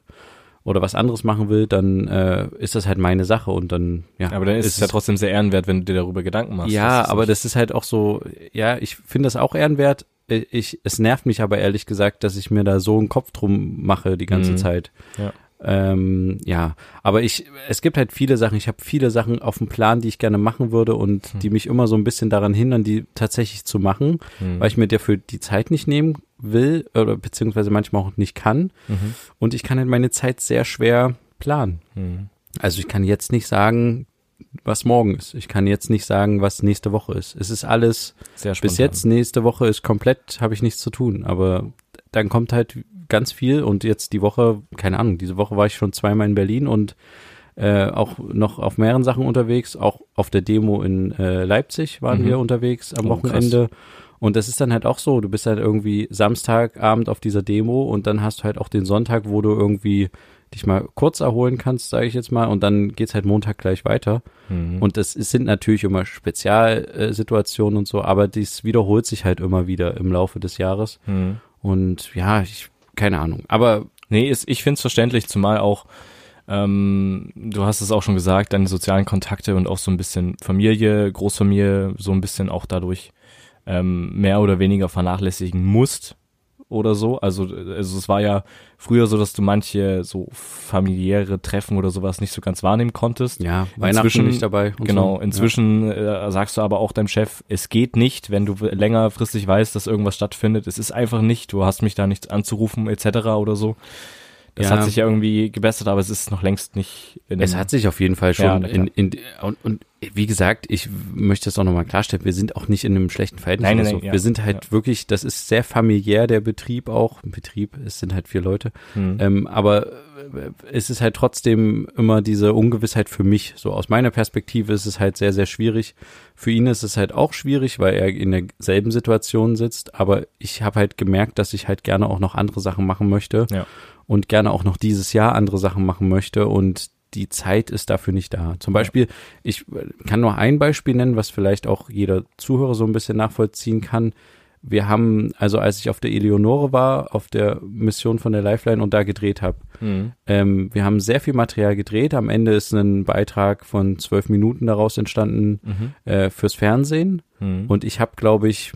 oder was anderes machen will, dann äh, ist das halt meine Sache und dann ja. Aber dann ist es ja trotzdem sehr ehrenwert, wenn du dir darüber Gedanken machst. ja, Das ist aber das ist halt auch so, ja, ich finde das auch ehrenwert. Äh, Ich, es nervt mich aber ehrlich gesagt, dass ich mir da so einen Kopf drum mache die ganze Mhm. Zeit. Ja. Ähm, ja, aber ich, es gibt halt viele Sachen, ich habe viele Sachen auf dem Plan, die ich gerne machen würde und Hm. die mich immer so ein bisschen daran hindern, die tatsächlich zu machen, Mhm. weil ich mir dafür die Zeit nicht nehmen will oder beziehungsweise manchmal auch nicht kann. Mhm. Und ich kann halt meine Zeit sehr schwer planen. Mhm. Also ich kann jetzt nicht sagen, was morgen ist. Ich kann jetzt nicht sagen, was nächste Woche ist. Es ist alles bis jetzt, nächste Woche ist komplett, habe ich nichts zu tun. Aber dann kommt halt ganz viel und jetzt die Woche, keine Ahnung, diese Woche war ich schon zweimal in Berlin und äh, auch noch auf mehreren Sachen unterwegs. Auch auf der Demo in äh, Leipzig waren Mhm. wir unterwegs am Oh. Wochenende. Und das ist dann halt auch so, du bist halt irgendwie Samstagabend auf dieser Demo und dann hast du halt auch den Sonntag, wo du irgendwie dich mal kurz erholen kannst, sage ich jetzt mal, und dann geht's halt Montag gleich weiter. Mhm. Und das ist, sind natürlich immer Spezialsituationen und so, aber dies wiederholt sich halt immer wieder im Laufe des Jahres. Mhm. Und ja, ich, keine Ahnung. Aber Nee, ist, ich finde es verständlich, zumal auch, ähm, du hast es auch schon gesagt, deine sozialen Kontakte und auch so ein bisschen Familie, Großfamilie, so ein bisschen auch dadurch ähm, mehr oder weniger vernachlässigen musst oder so. Also, also es war ja früher so, dass du manche so familiäre Treffen oder sowas nicht so ganz wahrnehmen konntest. ja, Weihnachten Inzwischen- nicht dabei. Genau, so. inzwischen äh, sagst du aber auch deinem Chef, es geht nicht, wenn du längerfristig weißt, dass irgendwas stattfindet. Es ist einfach nicht, du hast mich da nicht anzurufen etc. oder so. Das Ja. hat sich ja irgendwie gebessert, aber es ist noch längst nicht in Ja. Es hat sich auf jeden Fall Ja, schon klar. in, in und, und wie gesagt, ich möchte es auch nochmal klarstellen, wir sind auch nicht in einem schlechten Verhältnis Nein, nein, so. nein, ja. Wir sind halt wirklich, das ist sehr familiär, der Betrieb auch. Betrieb, es sind halt vier Leute. Hm. Ähm, aber äh, es ist halt trotzdem immer diese Ungewissheit für mich. So aus meiner Perspektive ist es halt sehr, sehr schwierig. Für ihn ist es halt auch schwierig, weil er in derselben Situation sitzt. Aber ich habe halt gemerkt, dass ich halt gerne auch noch andere Sachen machen möchte Ja. und gerne auch noch dieses Jahr andere Sachen machen möchte und die Zeit ist dafür nicht da. Zum Beispiel, ich kann nur ein Beispiel nennen, was vielleicht auch jeder Zuhörer so ein bisschen nachvollziehen kann. Wir haben, also als ich auf der Eleonore war, auf der Mission von der Lifeline und da gedreht habe, Hm. ähm, wir haben sehr viel Material gedreht. Am Ende ist ein Beitrag von zwölf Minuten daraus entstanden Mhm. äh, fürs Fernsehen. Hm. Und ich habe, glaube ich,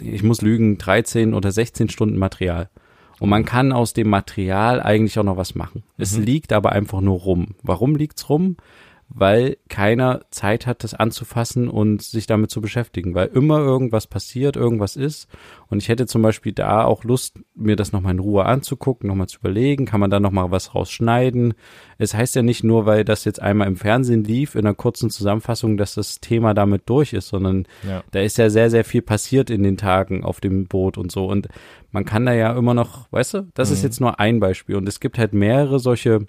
ich muss lügen, 13 oder 16 Stunden Material. Und man kann aus dem Material eigentlich auch noch was machen. Es Mhm. liegt aber einfach nur rum. Warum liegt's rum? Weil keiner Zeit hat, das anzufassen und sich damit zu beschäftigen, weil immer irgendwas passiert, irgendwas ist. Und ich hätte zum Beispiel da auch Lust, mir das nochmal in Ruhe anzugucken, nochmal zu überlegen, kann man da nochmal was rausschneiden. Es heißt ja nicht nur, weil das jetzt einmal im Fernsehen lief, in einer kurzen Zusammenfassung, dass das Thema damit durch ist, sondern Ja. da ist ja sehr, sehr viel passiert in den Tagen auf dem Boot und so. Und man kann da ja immer noch, weißt du, das ist Mhm. jetzt nur ein Beispiel. Und es gibt halt mehrere solche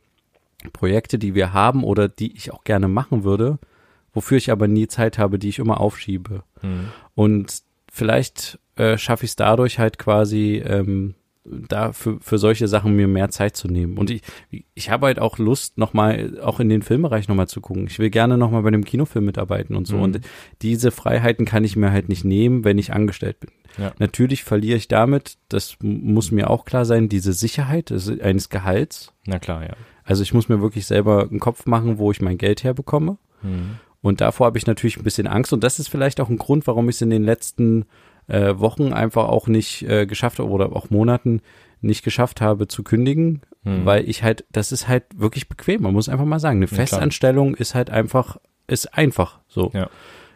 Projekte, die wir haben oder die ich auch gerne machen würde, wofür ich aber nie Zeit habe, die ich immer aufschiebe. Mhm. Und vielleicht äh, schaffe ich es dadurch halt quasi, ähm, da für, für solche Sachen mir mehr Zeit zu nehmen. Und ich, ich habe halt auch Lust, nochmal, auch in den Filmbereich nochmal zu gucken. Ich will gerne nochmal bei dem Kinofilm mitarbeiten und so. Mhm. Und diese Freiheiten kann ich mir halt nicht nehmen, wenn ich angestellt bin. Ja. Natürlich verliere ich damit, das muss mir auch klar sein, diese Sicherheit eines Gehalts. Na klar, ja. Also ich muss mir wirklich selber einen Kopf machen, wo ich mein Geld herbekomme. Mhm. Und davor habe ich natürlich ein bisschen Angst. Und das ist vielleicht auch ein Grund, warum ich es in den letzten äh, Wochen einfach auch nicht äh, geschafft habe oder auch Monaten nicht geschafft habe zu kündigen, Mhm. weil ich halt, das ist halt wirklich bequem. Man muss einfach mal sagen, eine klar. Festanstellung ist halt einfach, ist einfach so. Ja.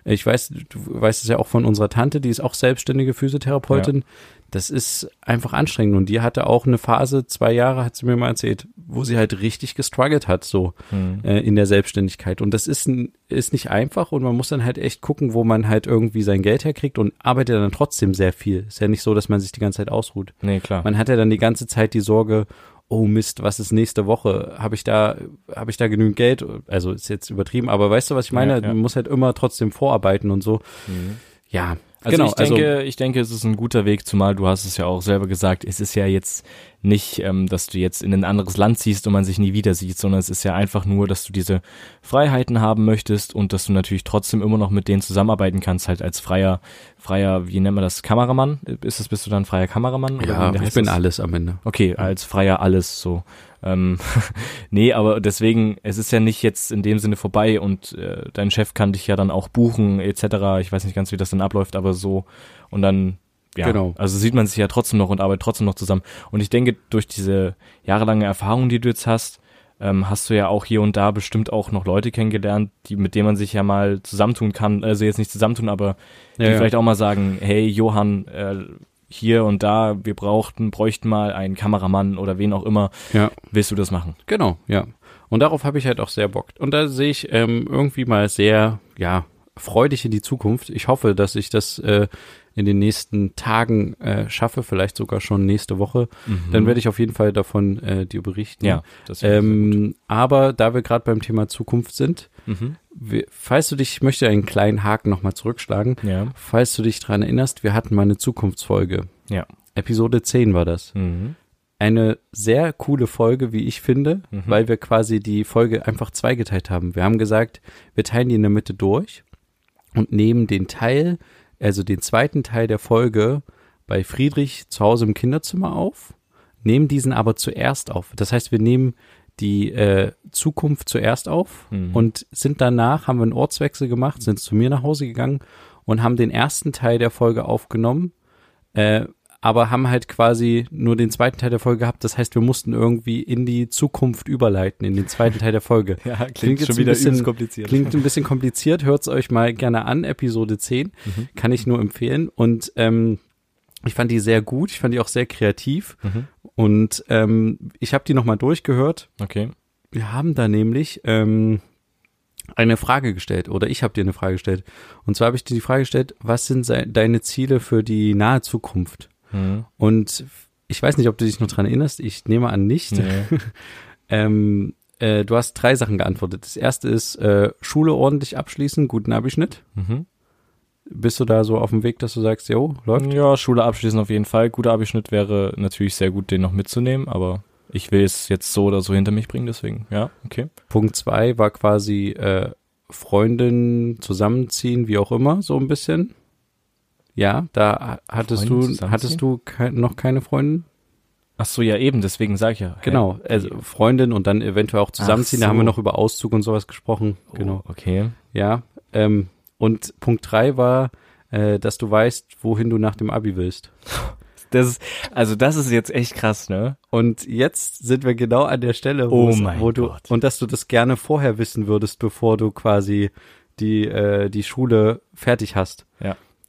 Ich weiß, du weißt es ja auch von unserer Tante, die ist auch selbstständige Physiotherapeutin. Das ist einfach anstrengend. Und die hatte auch eine Phase, zwei Jahre, hat sie mir mal erzählt, wo sie halt richtig gestruggelt hat, so Mhm. äh, in der Selbstständigkeit. Und das ist, ist nicht einfach und man muss dann halt echt gucken, wo man halt irgendwie sein Geld herkriegt und arbeitet dann trotzdem sehr viel. Ist ja nicht so, dass man sich die ganze Zeit ausruht. Nee, klar. Man hat ja dann die ganze Zeit die Sorge, oh Mist, was ist nächste Woche? Habe ich da, habe ich da genügend Geld? Also ist jetzt übertrieben, aber weißt du, was ich meine? Ja, ja. Man muss halt immer trotzdem vorarbeiten und so. Mhm. Ja, Also genau. ich denke, ich denke, es ist ein guter Weg, zumal du hast es ja auch selber gesagt, es ist ja jetzt nicht, ähm, dass du jetzt in ein anderes Land ziehst und man sich nie wieder sieht, sondern es ist ja einfach nur, dass du diese Freiheiten haben möchtest und dass du natürlich trotzdem immer noch mit denen zusammenarbeiten kannst, halt als freier, freier, wie nennt man das, Kameramann? Ist es, bist du dann freier Kameramann? Ja, ich bin das? alles am Ende. Okay, als freier alles so. Ähm, nee, aber deswegen, es ist ja nicht jetzt in dem Sinne vorbei und äh, dein Chef kann dich ja dann auch buchen etc. Ich weiß nicht ganz, wie das dann abläuft, aber so und dann ja, Genau. also sieht man sich ja trotzdem noch und arbeitet trotzdem noch zusammen. Und ich denke, durch diese jahrelange Erfahrung, die du jetzt hast, ähm, hast du ja auch hier und da bestimmt auch noch Leute kennengelernt, die mit denen man sich ja mal zusammentun kann. Also jetzt nicht zusammentun, aber die Ja, ja. vielleicht auch mal sagen, hey Johann, äh, hier und da, wir brauchten, bräuchten mal einen Kameramann oder wen auch immer. Ja. Willst du das machen? Genau, ja. Und darauf habe ich halt auch sehr Bock. Und da sehe ich ähm, irgendwie mal sehr, ja, freudig in die Zukunft. Ich hoffe, dass ich das äh, in den nächsten Tagen äh, schaffe, vielleicht sogar schon nächste Woche. Dann werde ich auf jeden Fall davon äh, dir berichten. Mhm. Ja, das Ähm, aber da wir gerade beim Thema Zukunft sind, mhm. wir, falls du dich, ich möchte einen kleinen Haken nochmal zurückschlagen, Ja. falls du dich dran erinnerst, wir hatten mal eine Zukunftsfolge. Ja. Episode 10 war das Mhm. eine sehr coole Folge, wie ich finde, Mhm. weil wir quasi die Folge einfach zweigeteilt haben. Wir haben gesagt, wir teilen die in der Mitte durch und nehmen den Teil, also den zweiten Teil der Folge bei Friedrich zu Hause im Kinderzimmer auf, nehmen diesen aber zuerst auf. Das heißt, wir nehmen die äh, Zukunft zuerst auf Mhm. und sind danach, haben wir einen Ortswechsel gemacht, sind zu mir nach Hause gegangen und haben den ersten Teil der Folge aufgenommen, äh, aber haben halt quasi nur den zweiten Teil der Folge gehabt. Das heißt, wir mussten irgendwie in die Zukunft überleiten, in den zweiten Teil der Folge. Ja, klingt, Klingt jetzt schon ein wieder bisschen- übelst kompliziert. Klingt ein bisschen kompliziert, hört's euch mal gerne an, Episode 10, Mhm. kann ich nur empfehlen. Und ähm, ich fand die sehr gut, ich fand die auch sehr kreativ. Mhm. Und ähm, ich habe die nochmal durchgehört. Okay. Wir haben da nämlich ähm, eine Frage gestellt oder ich habe dir eine Frage gestellt. Und zwar habe ich dir die Frage gestellt, was sind deine Ziele für die nahe Zukunft? Mhm. Und ich weiß nicht, ob du dich noch dran erinnerst, ich nehme an nicht. Nee. Ähm, äh, du hast drei Sachen geantwortet. Das erste ist äh, Schule ordentlich abschließen, guten Abischnitt. Mhm. Bist du da so auf dem Weg, dass du sagst, jo, läuft? Ja, Schule abschließen auf jeden Fall. Guter Abischnitt wäre natürlich sehr gut, den noch mitzunehmen, aber ich will es jetzt so oder so hinter mich bringen, deswegen, ja, okay. Punkt zwei war quasi äh, Freundin zusammenziehen, wie auch immer, so ein bisschen. Ja, da hattest du, hattest du noch keine Freundin? Ach so, ja eben, deswegen sag ich ja. Genau, also Freundin und dann eventuell auch zusammenziehen. Da so. haben wir noch über Auszug und sowas gesprochen. Genau. Oh, okay. Ja. Ähm, und Punkt drei war, äh, dass du weißt, wohin du nach dem Abi willst. Das ist, also das ist jetzt echt krass, ne? Und jetzt sind wir genau an der Stelle, wo, Oh mein wo du Gott. und dass du das gerne vorher wissen würdest, bevor du quasi die äh, die Schule fertig hast.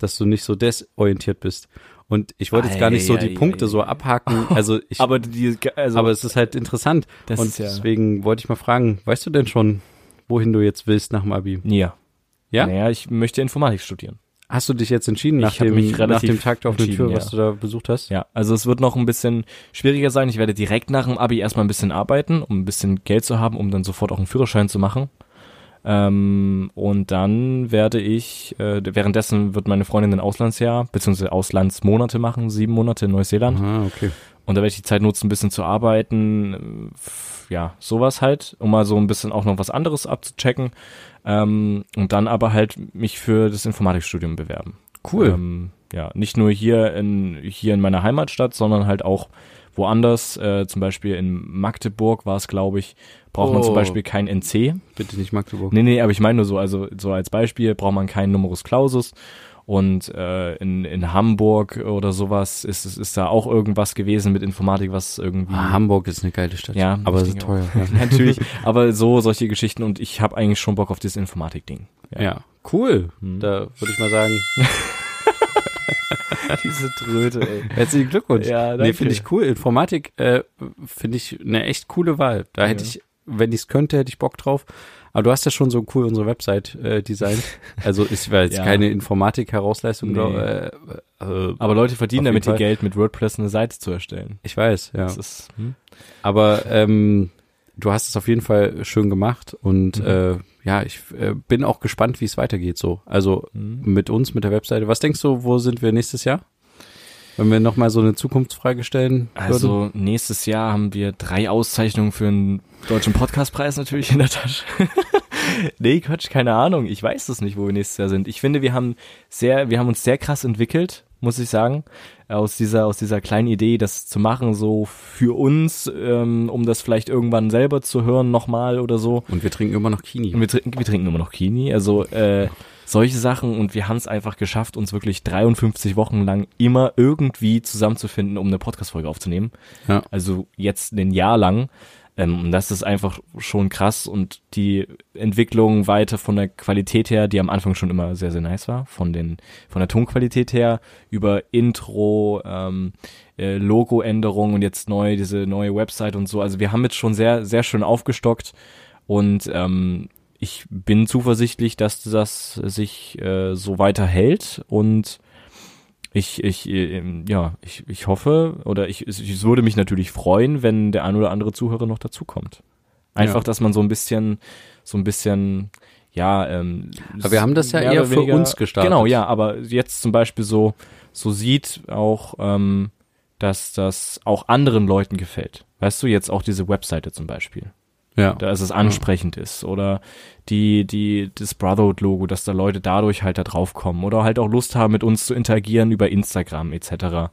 Dass du nicht so desorientiert bist. Und ich wollte jetzt gar nicht so die Punkte so abhaken. Also ich, Aber die, also, aber es ist halt interessant. Und ja- deswegen wollte ich mal fragen, weißt du denn schon, wohin du jetzt willst nach dem Abi? ja. Ja? Naja, ich möchte Informatik studieren. Hast du dich jetzt entschieden nach dem, nach dem Tag der offenen Tür, entschieden, was du da besucht hast? Ja, also es wird noch ein bisschen schwieriger sein. Ich werde direkt nach dem Abi erstmal ein bisschen arbeiten, um ein bisschen Geld zu haben, um dann sofort auch einen Führerschein zu machen. Ähm, und dann werde ich, äh, währenddessen wird meine Freundin ein Auslandsjahr, beziehungsweise Auslandsmonate machen, sieben Monate in Neuseeland. Ah, okay. Und da werde ich die Zeit nutzen, ein bisschen zu arbeiten. äh, Ja, sowas halt, um mal so ein bisschen auch noch was anderes abzuchecken. Ähm, und dann aber halt mich für das Informatikstudium bewerben. Cool. Ähm, ja, nicht nur hier in, hier in meiner Heimatstadt, sondern halt auch woanders. Äh, zum Beispiel in Magdeburg war es, glaube ich, braucht man zum Oh. Beispiel kein NC. Bitte nicht Magdeburg. Nee, nee, aber ich meine nur so, also so als Beispiel braucht man keinen Numerus Clausus. Und äh, in, in Hamburg oder sowas ist, ist, ist da auch irgendwas gewesen mit Informatik, was irgendwie. Ah, Hamburg ist eine geile Stadt. Ja, aber es ist teuer. auch. Natürlich, aber so solche Geschichten und ich habe eigentlich schon Bock auf dieses Informatik-Ding. Ja. ja, cool. Hm. Da würde ich mal sagen, Diese Tröte, ey. herzlichen Glückwunsch. Ja, Nee, danke. finde ich cool. Informatik äh, finde ich eine echt coole Wahl. Da hätte Ja. ich, wenn ich es könnte, hätte ich Bock drauf. Aber du hast ja schon so cool unsere Website äh, designt. Also ist war jetzt Ja. keine Informatik-Herausleistung, Nee. glaub, äh, äh, Aber Leute verdienen damit ihr. Geld, mit WordPress eine Seite zu erstellen. ich weiß, ja. Das ist, hm? Aber ähm, du hast es auf jeden Fall schön gemacht und Mhm. äh, ja, ich äh, bin auch gespannt, wie es weitergeht so. Also Mhm. mit uns, mit der Webseite. Was denkst du, wo sind wir nächstes Jahr? Wenn wir nochmal so eine Zukunftsfrage stellen würden? Also nächstes Jahr haben wir drei Auszeichnungen für einen deutschen Podcastpreis natürlich in der Tasche. nee, Quatsch, keine Ahnung. Ich weiß es nicht, wo wir nächstes Jahr sind. Ich finde, wir haben sehr, wir haben uns sehr krass entwickelt, muss ich sagen, aus dieser, aus dieser kleinen Idee, das zu machen, so für uns, ähm, um das vielleicht irgendwann selber zu hören nochmal oder so. Und wir trinken immer noch Kini. Und wir trinken, wir trinken immer noch Kini. Also äh, solche Sachen und wir haben es einfach geschafft, uns wirklich 53 Wochen lang immer irgendwie zusammenzufinden, um eine Podcast-Folge aufzunehmen. Ja. Also jetzt ein Jahr lang. Ähm, und das ist einfach schon krass. Und die Entwicklung weiter von der Qualität her, die am Anfang schon immer sehr, sehr nice war, von den, von der Tonqualität her, über Intro, ähm, äh, Logo-Änderungen und jetzt neu, diese neue Website und so. Also wir haben jetzt schon sehr, sehr schön aufgestockt. Und ähm, ich bin zuversichtlich, dass das sich äh, so weiterhält und ich, ich, äh, ähm, ja, ich, ich hoffe oder ich, es würde mich natürlich freuen, wenn der ein oder andere Zuhörer noch dazukommt. Einfach, Ja. dass man so ein bisschen, so ein bisschen, ja, ähm, Aber wir haben das ja eher für weniger- uns gestartet. Genau, ja, aber jetzt zum Beispiel so, so sieht auch, ähm, dass das auch anderen Leuten gefällt. Weißt du, jetzt auch diese Webseite zum Beispiel Ja. dass es ansprechend ist oder die die das Brotherhood Logo, dass da Leute dadurch halt da drauf kommen oder halt auch Lust haben mit uns zu interagieren über Instagram etc.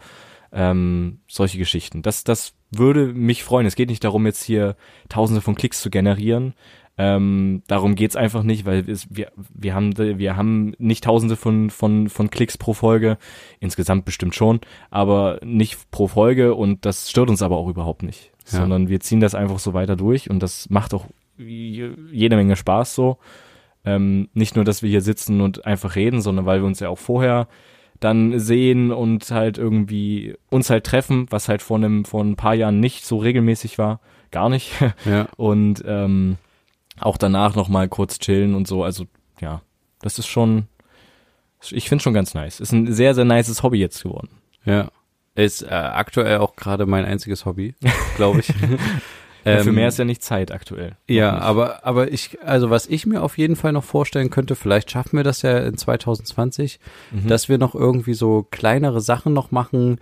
Ähm, solche Geschichten. Das das würde mich freuen. Es geht nicht darum jetzt hier Tausende von Klicks zu generieren. Ähm, darum geht's einfach nicht, weil es, wir wir haben wir haben nicht Tausende von von von Klicks pro Folge. Insgesamt bestimmt schon, aber nicht pro Folge und das stört uns aber auch überhaupt nicht Ja. sondern wir ziehen das einfach so weiter durch und das macht auch je- jede Menge Spaß so. Ähm, nicht nur, dass wir hier sitzen und einfach reden, sondern weil wir uns ja auch vorher dann sehen und halt irgendwie uns halt treffen, was halt vor einem vor ein paar Jahren nicht so regelmäßig war, gar nicht. ja. Und ähm, auch danach noch mal kurz chillen und so. Also ja, das ist schon, ich finde schon ganz nice. Ist ein sehr sehr nices Hobby jetzt geworden. Ja. Ist äh, aktuell auch gerade mein einziges Hobby, glaube ich. Ja, für Ähm, mehr ist ja nicht Zeit aktuell. Ja, aber, aber ich, also was ich mir auf jeden Fall noch vorstellen könnte, vielleicht schaffen wir das ja in 2020, Mhm. dass wir noch irgendwie so kleinere Sachen noch machen,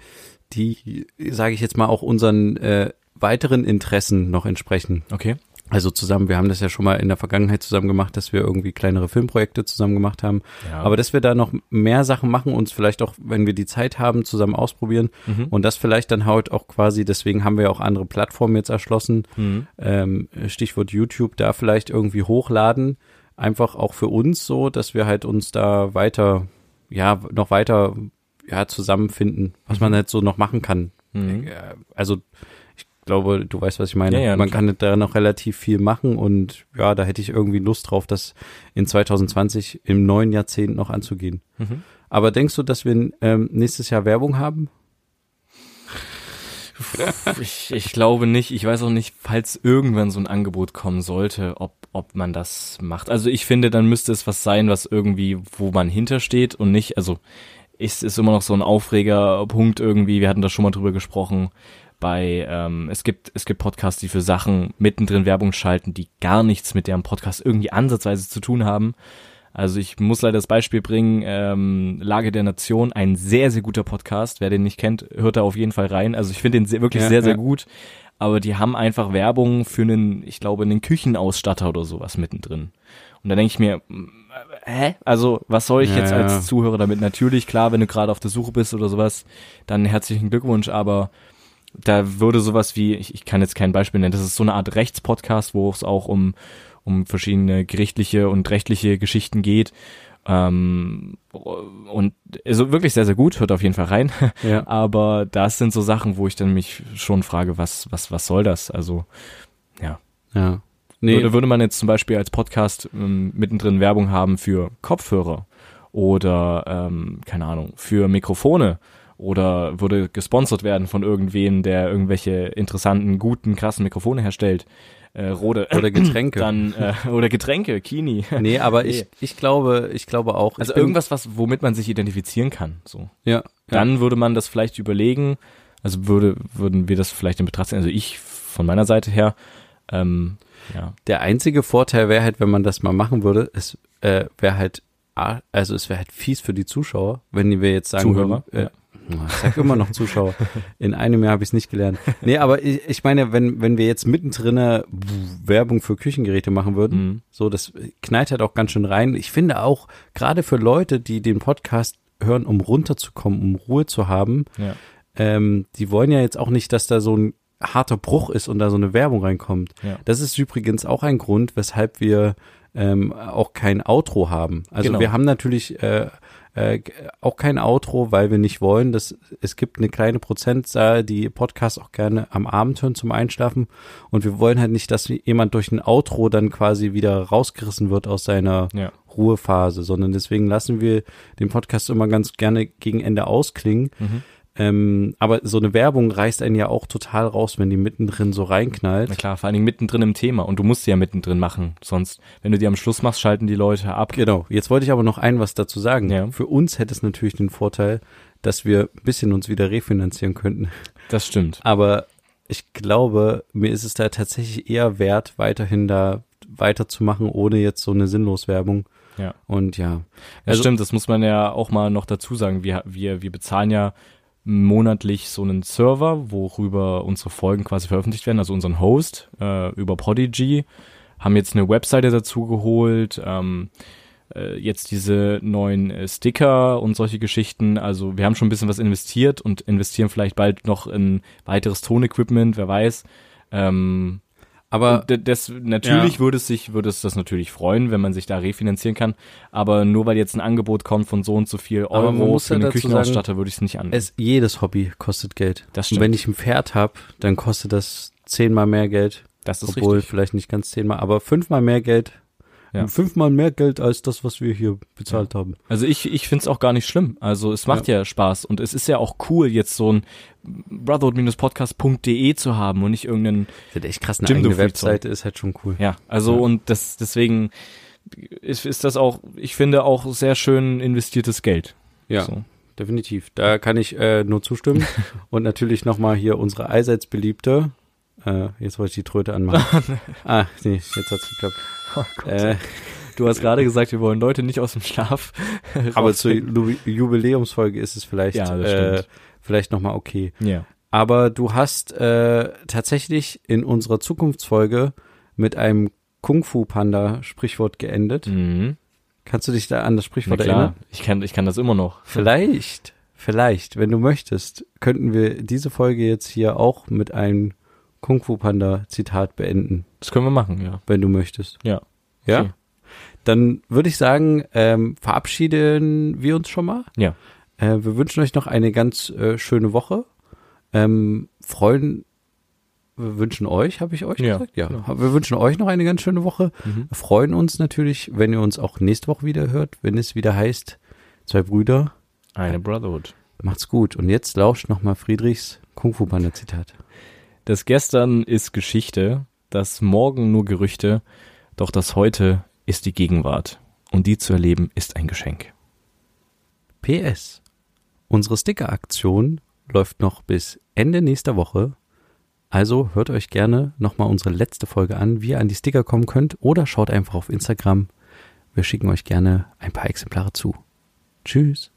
die, sage ich jetzt mal, auch unseren äh, weiteren Interessen noch entsprechen. okay. Also zusammen, wir haben das ja schon mal in der Vergangenheit zusammen gemacht, dass wir irgendwie kleinere Filmprojekte zusammen gemacht haben. Ja. Aber dass wir da noch mehr Sachen machen, uns vielleicht auch, wenn wir die Zeit haben, zusammen ausprobieren Mhm. und das vielleicht dann halt auch quasi, deswegen haben wir ja auch andere Plattformen jetzt erschlossen, Mhm. ähm, Stichwort YouTube, da vielleicht irgendwie hochladen, einfach auch für uns so, dass wir halt uns da weiter, ja, noch weiter ja, zusammenfinden, was man halt so noch machen kann. Mhm. Äh, Also glaube, du weißt, was ich meine. Ja, ja, man kann da noch relativ viel machen und ja, da hätte ich irgendwie Lust drauf, das in 2020 im neuen Jahrzehnt noch anzugehen. Mhm. Aber denkst du, dass wir ähm, nächstes Jahr Werbung haben? Ich, ich glaube nicht. Ich weiß auch nicht, falls irgendwann so ein Angebot kommen sollte, ob, ob man das macht. Also ich finde, dann müsste es was sein, was irgendwie, wo man hintersteht und nicht, also ist, ist immer noch so ein Aufregerpunkt irgendwie. Wir hatten da schon mal drüber gesprochen. Bei, ähm, es gibt, es gibt Podcasts, die für Sachen mittendrin Werbung schalten, die gar nichts mit deren Podcast irgendwie ansatzweise zu tun haben. Also ich muss leider das Beispiel bringen, ähm, Lage der Nation, ein sehr, sehr guter Podcast. Wer den nicht kennt, hört da auf jeden Fall rein. Also ich finde den sehr, wirklich Ja, sehr, sehr ja. gut. Aber die haben einfach Werbung für einen, ich glaube, einen Küchenausstatter oder sowas mittendrin. Und da denke ich mir, äh, hä? Also was soll ich Ja, jetzt als Zuhörer damit? Natürlich, klar, wenn du gerade auf der Suche bist oder sowas, dann herzlichen Glückwunsch, aber da würde sowas wie, ich, ich kann jetzt kein Beispiel nennen, das ist so eine Art Rechtspodcast, wo es auch um, um verschiedene gerichtliche und rechtliche Geschichten geht. Ähm, und also wirklich sehr, sehr gut, hört auf jeden Fall rein. Ja. Aber das sind so Sachen, wo ich dann mich schon frage, was, was, was soll das? Also, ja. Ja. Nee, Würde, würde man jetzt zum Beispiel als Podcast ähm, mittendrin Werbung haben für Kopfhörer oder, ähm, keine Ahnung, für Mikrofone oder würde gesponsert werden von irgendwen, der irgendwelche interessanten, guten, krassen Mikrofone herstellt, äh, Rode, oder Getränke. dann, äh, oder Getränke, Kini. nee, aber Nee. ich, ich glaube, ich glaube auch. Also irgendwas, was, womit man sich identifizieren kann, so. Ja. ja. Dann würde man das vielleicht überlegen, also würde, würden wir das vielleicht in Betracht ziehen, also ich von meiner Seite her, ähm, ja. Der einzige Vorteil wäre halt, wenn man das mal machen würde, es äh, wäre halt, also es wäre halt fies für die Zuschauer, wenn wir jetzt sagen Zuhörer, würden, äh, ich sag immer noch Zuschauer. In einem Jahr habe ich es nicht gelernt. Nee, aber ich, ich meine, wenn, wenn wir jetzt mittendrin Werbung für Küchengeräte machen würden, Mhm. so, das knallt halt auch ganz schön rein. Ich finde auch, gerade für Leute, die den Podcast hören, um runterzukommen, um Ruhe zu haben, Ja. ähm, die wollen ja jetzt auch nicht, dass da so ein harter Bruch ist und da so eine Werbung reinkommt. Ja. Das ist übrigens auch ein Grund, weshalb wir ähm, auch kein Outro haben. Also Genau. wir haben natürlich äh, äh, auch kein Outro, weil wir nicht wollen, dass es gibt eine kleine Prozentzahl, die Podcasts auch gerne am Abend hören zum Einschlafen und wir wollen halt nicht, dass jemand durch ein Outro dann quasi wieder rausgerissen wird aus seiner Ja. Ruhephase, sondern deswegen lassen wir den Podcast immer ganz gerne gegen Ende ausklingen. Mhm. Ähm, aber so eine Werbung reißt einen ja auch total raus, wenn die mittendrin so reinknallt. Na klar, vor allen Dingen mittendrin im Thema. Und du musst sie ja mittendrin machen. Sonst, wenn du die am Schluss machst, schalten die Leute ab. Genau. Jetzt wollte ich aber noch ein was dazu sagen. Ja. Für uns hätte es natürlich den Vorteil, dass wir ein bisschen uns wieder refinanzieren könnten. Das stimmt. Aber ich glaube, mir ist es da tatsächlich eher wert, weiterhin da weiterzumachen, ohne jetzt so eine Sinnloswerbung. Ja. Und ja. Das Also- stimmt, das muss man ja auch mal noch dazu sagen. Wir, wir, wir bezahlen ja monatlich so einen Server, worüber unsere Folgen quasi veröffentlicht werden, also unseren Host äh, über Podigy, haben jetzt eine Webseite dazu geholt, ähm, äh, jetzt diese neuen äh, Sticker und solche Geschichten. Also wir haben schon ein bisschen was investiert und investieren vielleicht bald noch in weiteres Tonequipment, wer weiß. Ähm, Aber und das, natürlich würde es sich, würde es das natürlich freuen, wenn man sich da refinanzieren kann. Aber nur weil jetzt ein Angebot kommt von so und so viel Euro muss für ja einen dazu Küchenausstatter, würde ich es nicht annehmen. es, jedes Hobby kostet Geld. Das Und stimmt. wenn ich ein Pferd habe, dann kostet das zehnmal mehr Geld. Das ist Obwohl richtig. vielleicht nicht ganz zehnmal, aber fünfmal mehr Geld. Ja. Fünfmal mehr Geld als das, was wir hier bezahlt haben. Also ich, ich finde es auch gar nicht schlimm. Also es macht ja. Spaß und es ist ja auch cool, jetzt so ein brotherhood-podcast.de zu haben und nicht irgendeinen Das ist echt krass, eine Jim, eigene. Webseite ist halt schon cool. Ja, also Ja. und das deswegen ist, ist das auch, ich finde auch sehr schön investiertes Geld. Ja, So. definitiv. Da kann ich äh, nur zustimmen. Und natürlich nochmal hier unsere allseits beliebte. Äh, jetzt wollte ich die Tröte anmachen. ah, nee, jetzt hat's geklappt. Äh, Du hast gerade gesagt, wir wollen Leute nicht aus dem Schlaf. aber zur Jubiläumsfolge ist es vielleicht, Ja, das äh, stimmt. vielleicht nochmal okay. ja. Aber du hast äh, tatsächlich in unserer Zukunftsfolge mit einem Kung-Fu-Panda-Sprichwort geendet. Mhm. Kannst du dich da an das Sprichwort erinnern? ich kann, ich kann das immer noch. Vielleicht, vielleicht, wenn du möchtest, könnten wir diese Folge jetzt hier auch mit einem Kung-Fu-Panda-Zitat beenden, Das können wir machen, ja. wenn du möchtest. Ja. Ja? Okay. Dann würde ich sagen, ähm, verabschieden wir uns schon mal. Ja. Äh, wir wünschen euch noch eine ganz äh, schöne Woche. Ähm, freuen, wir wünschen euch, habe ich euch Ja, gesagt? Ja. genau. Wir wünschen euch noch eine ganz schöne Woche. Mhm. Freuen uns natürlich, wenn ihr uns auch nächste Woche wieder hört, wenn es wieder heißt, zwei Brüder, Eine Brotherhood. macht's gut. Und jetzt lauscht nochmal Friedrichs Kung-Fu-Panda-Zitat. Das Gestern ist Geschichte, das Morgen nur Gerüchte, doch das Heute ist die Gegenwart. Und die zu erleben ist ein Geschenk. PS. Unsere Sticker-Aktion läuft noch bis Ende nächster Woche. Also hört euch gerne nochmal unsere letzte Folge an, wie ihr an die Sticker kommen könnt oder schaut einfach auf Instagram. Wir schicken euch gerne ein paar Exemplare zu. Tschüss.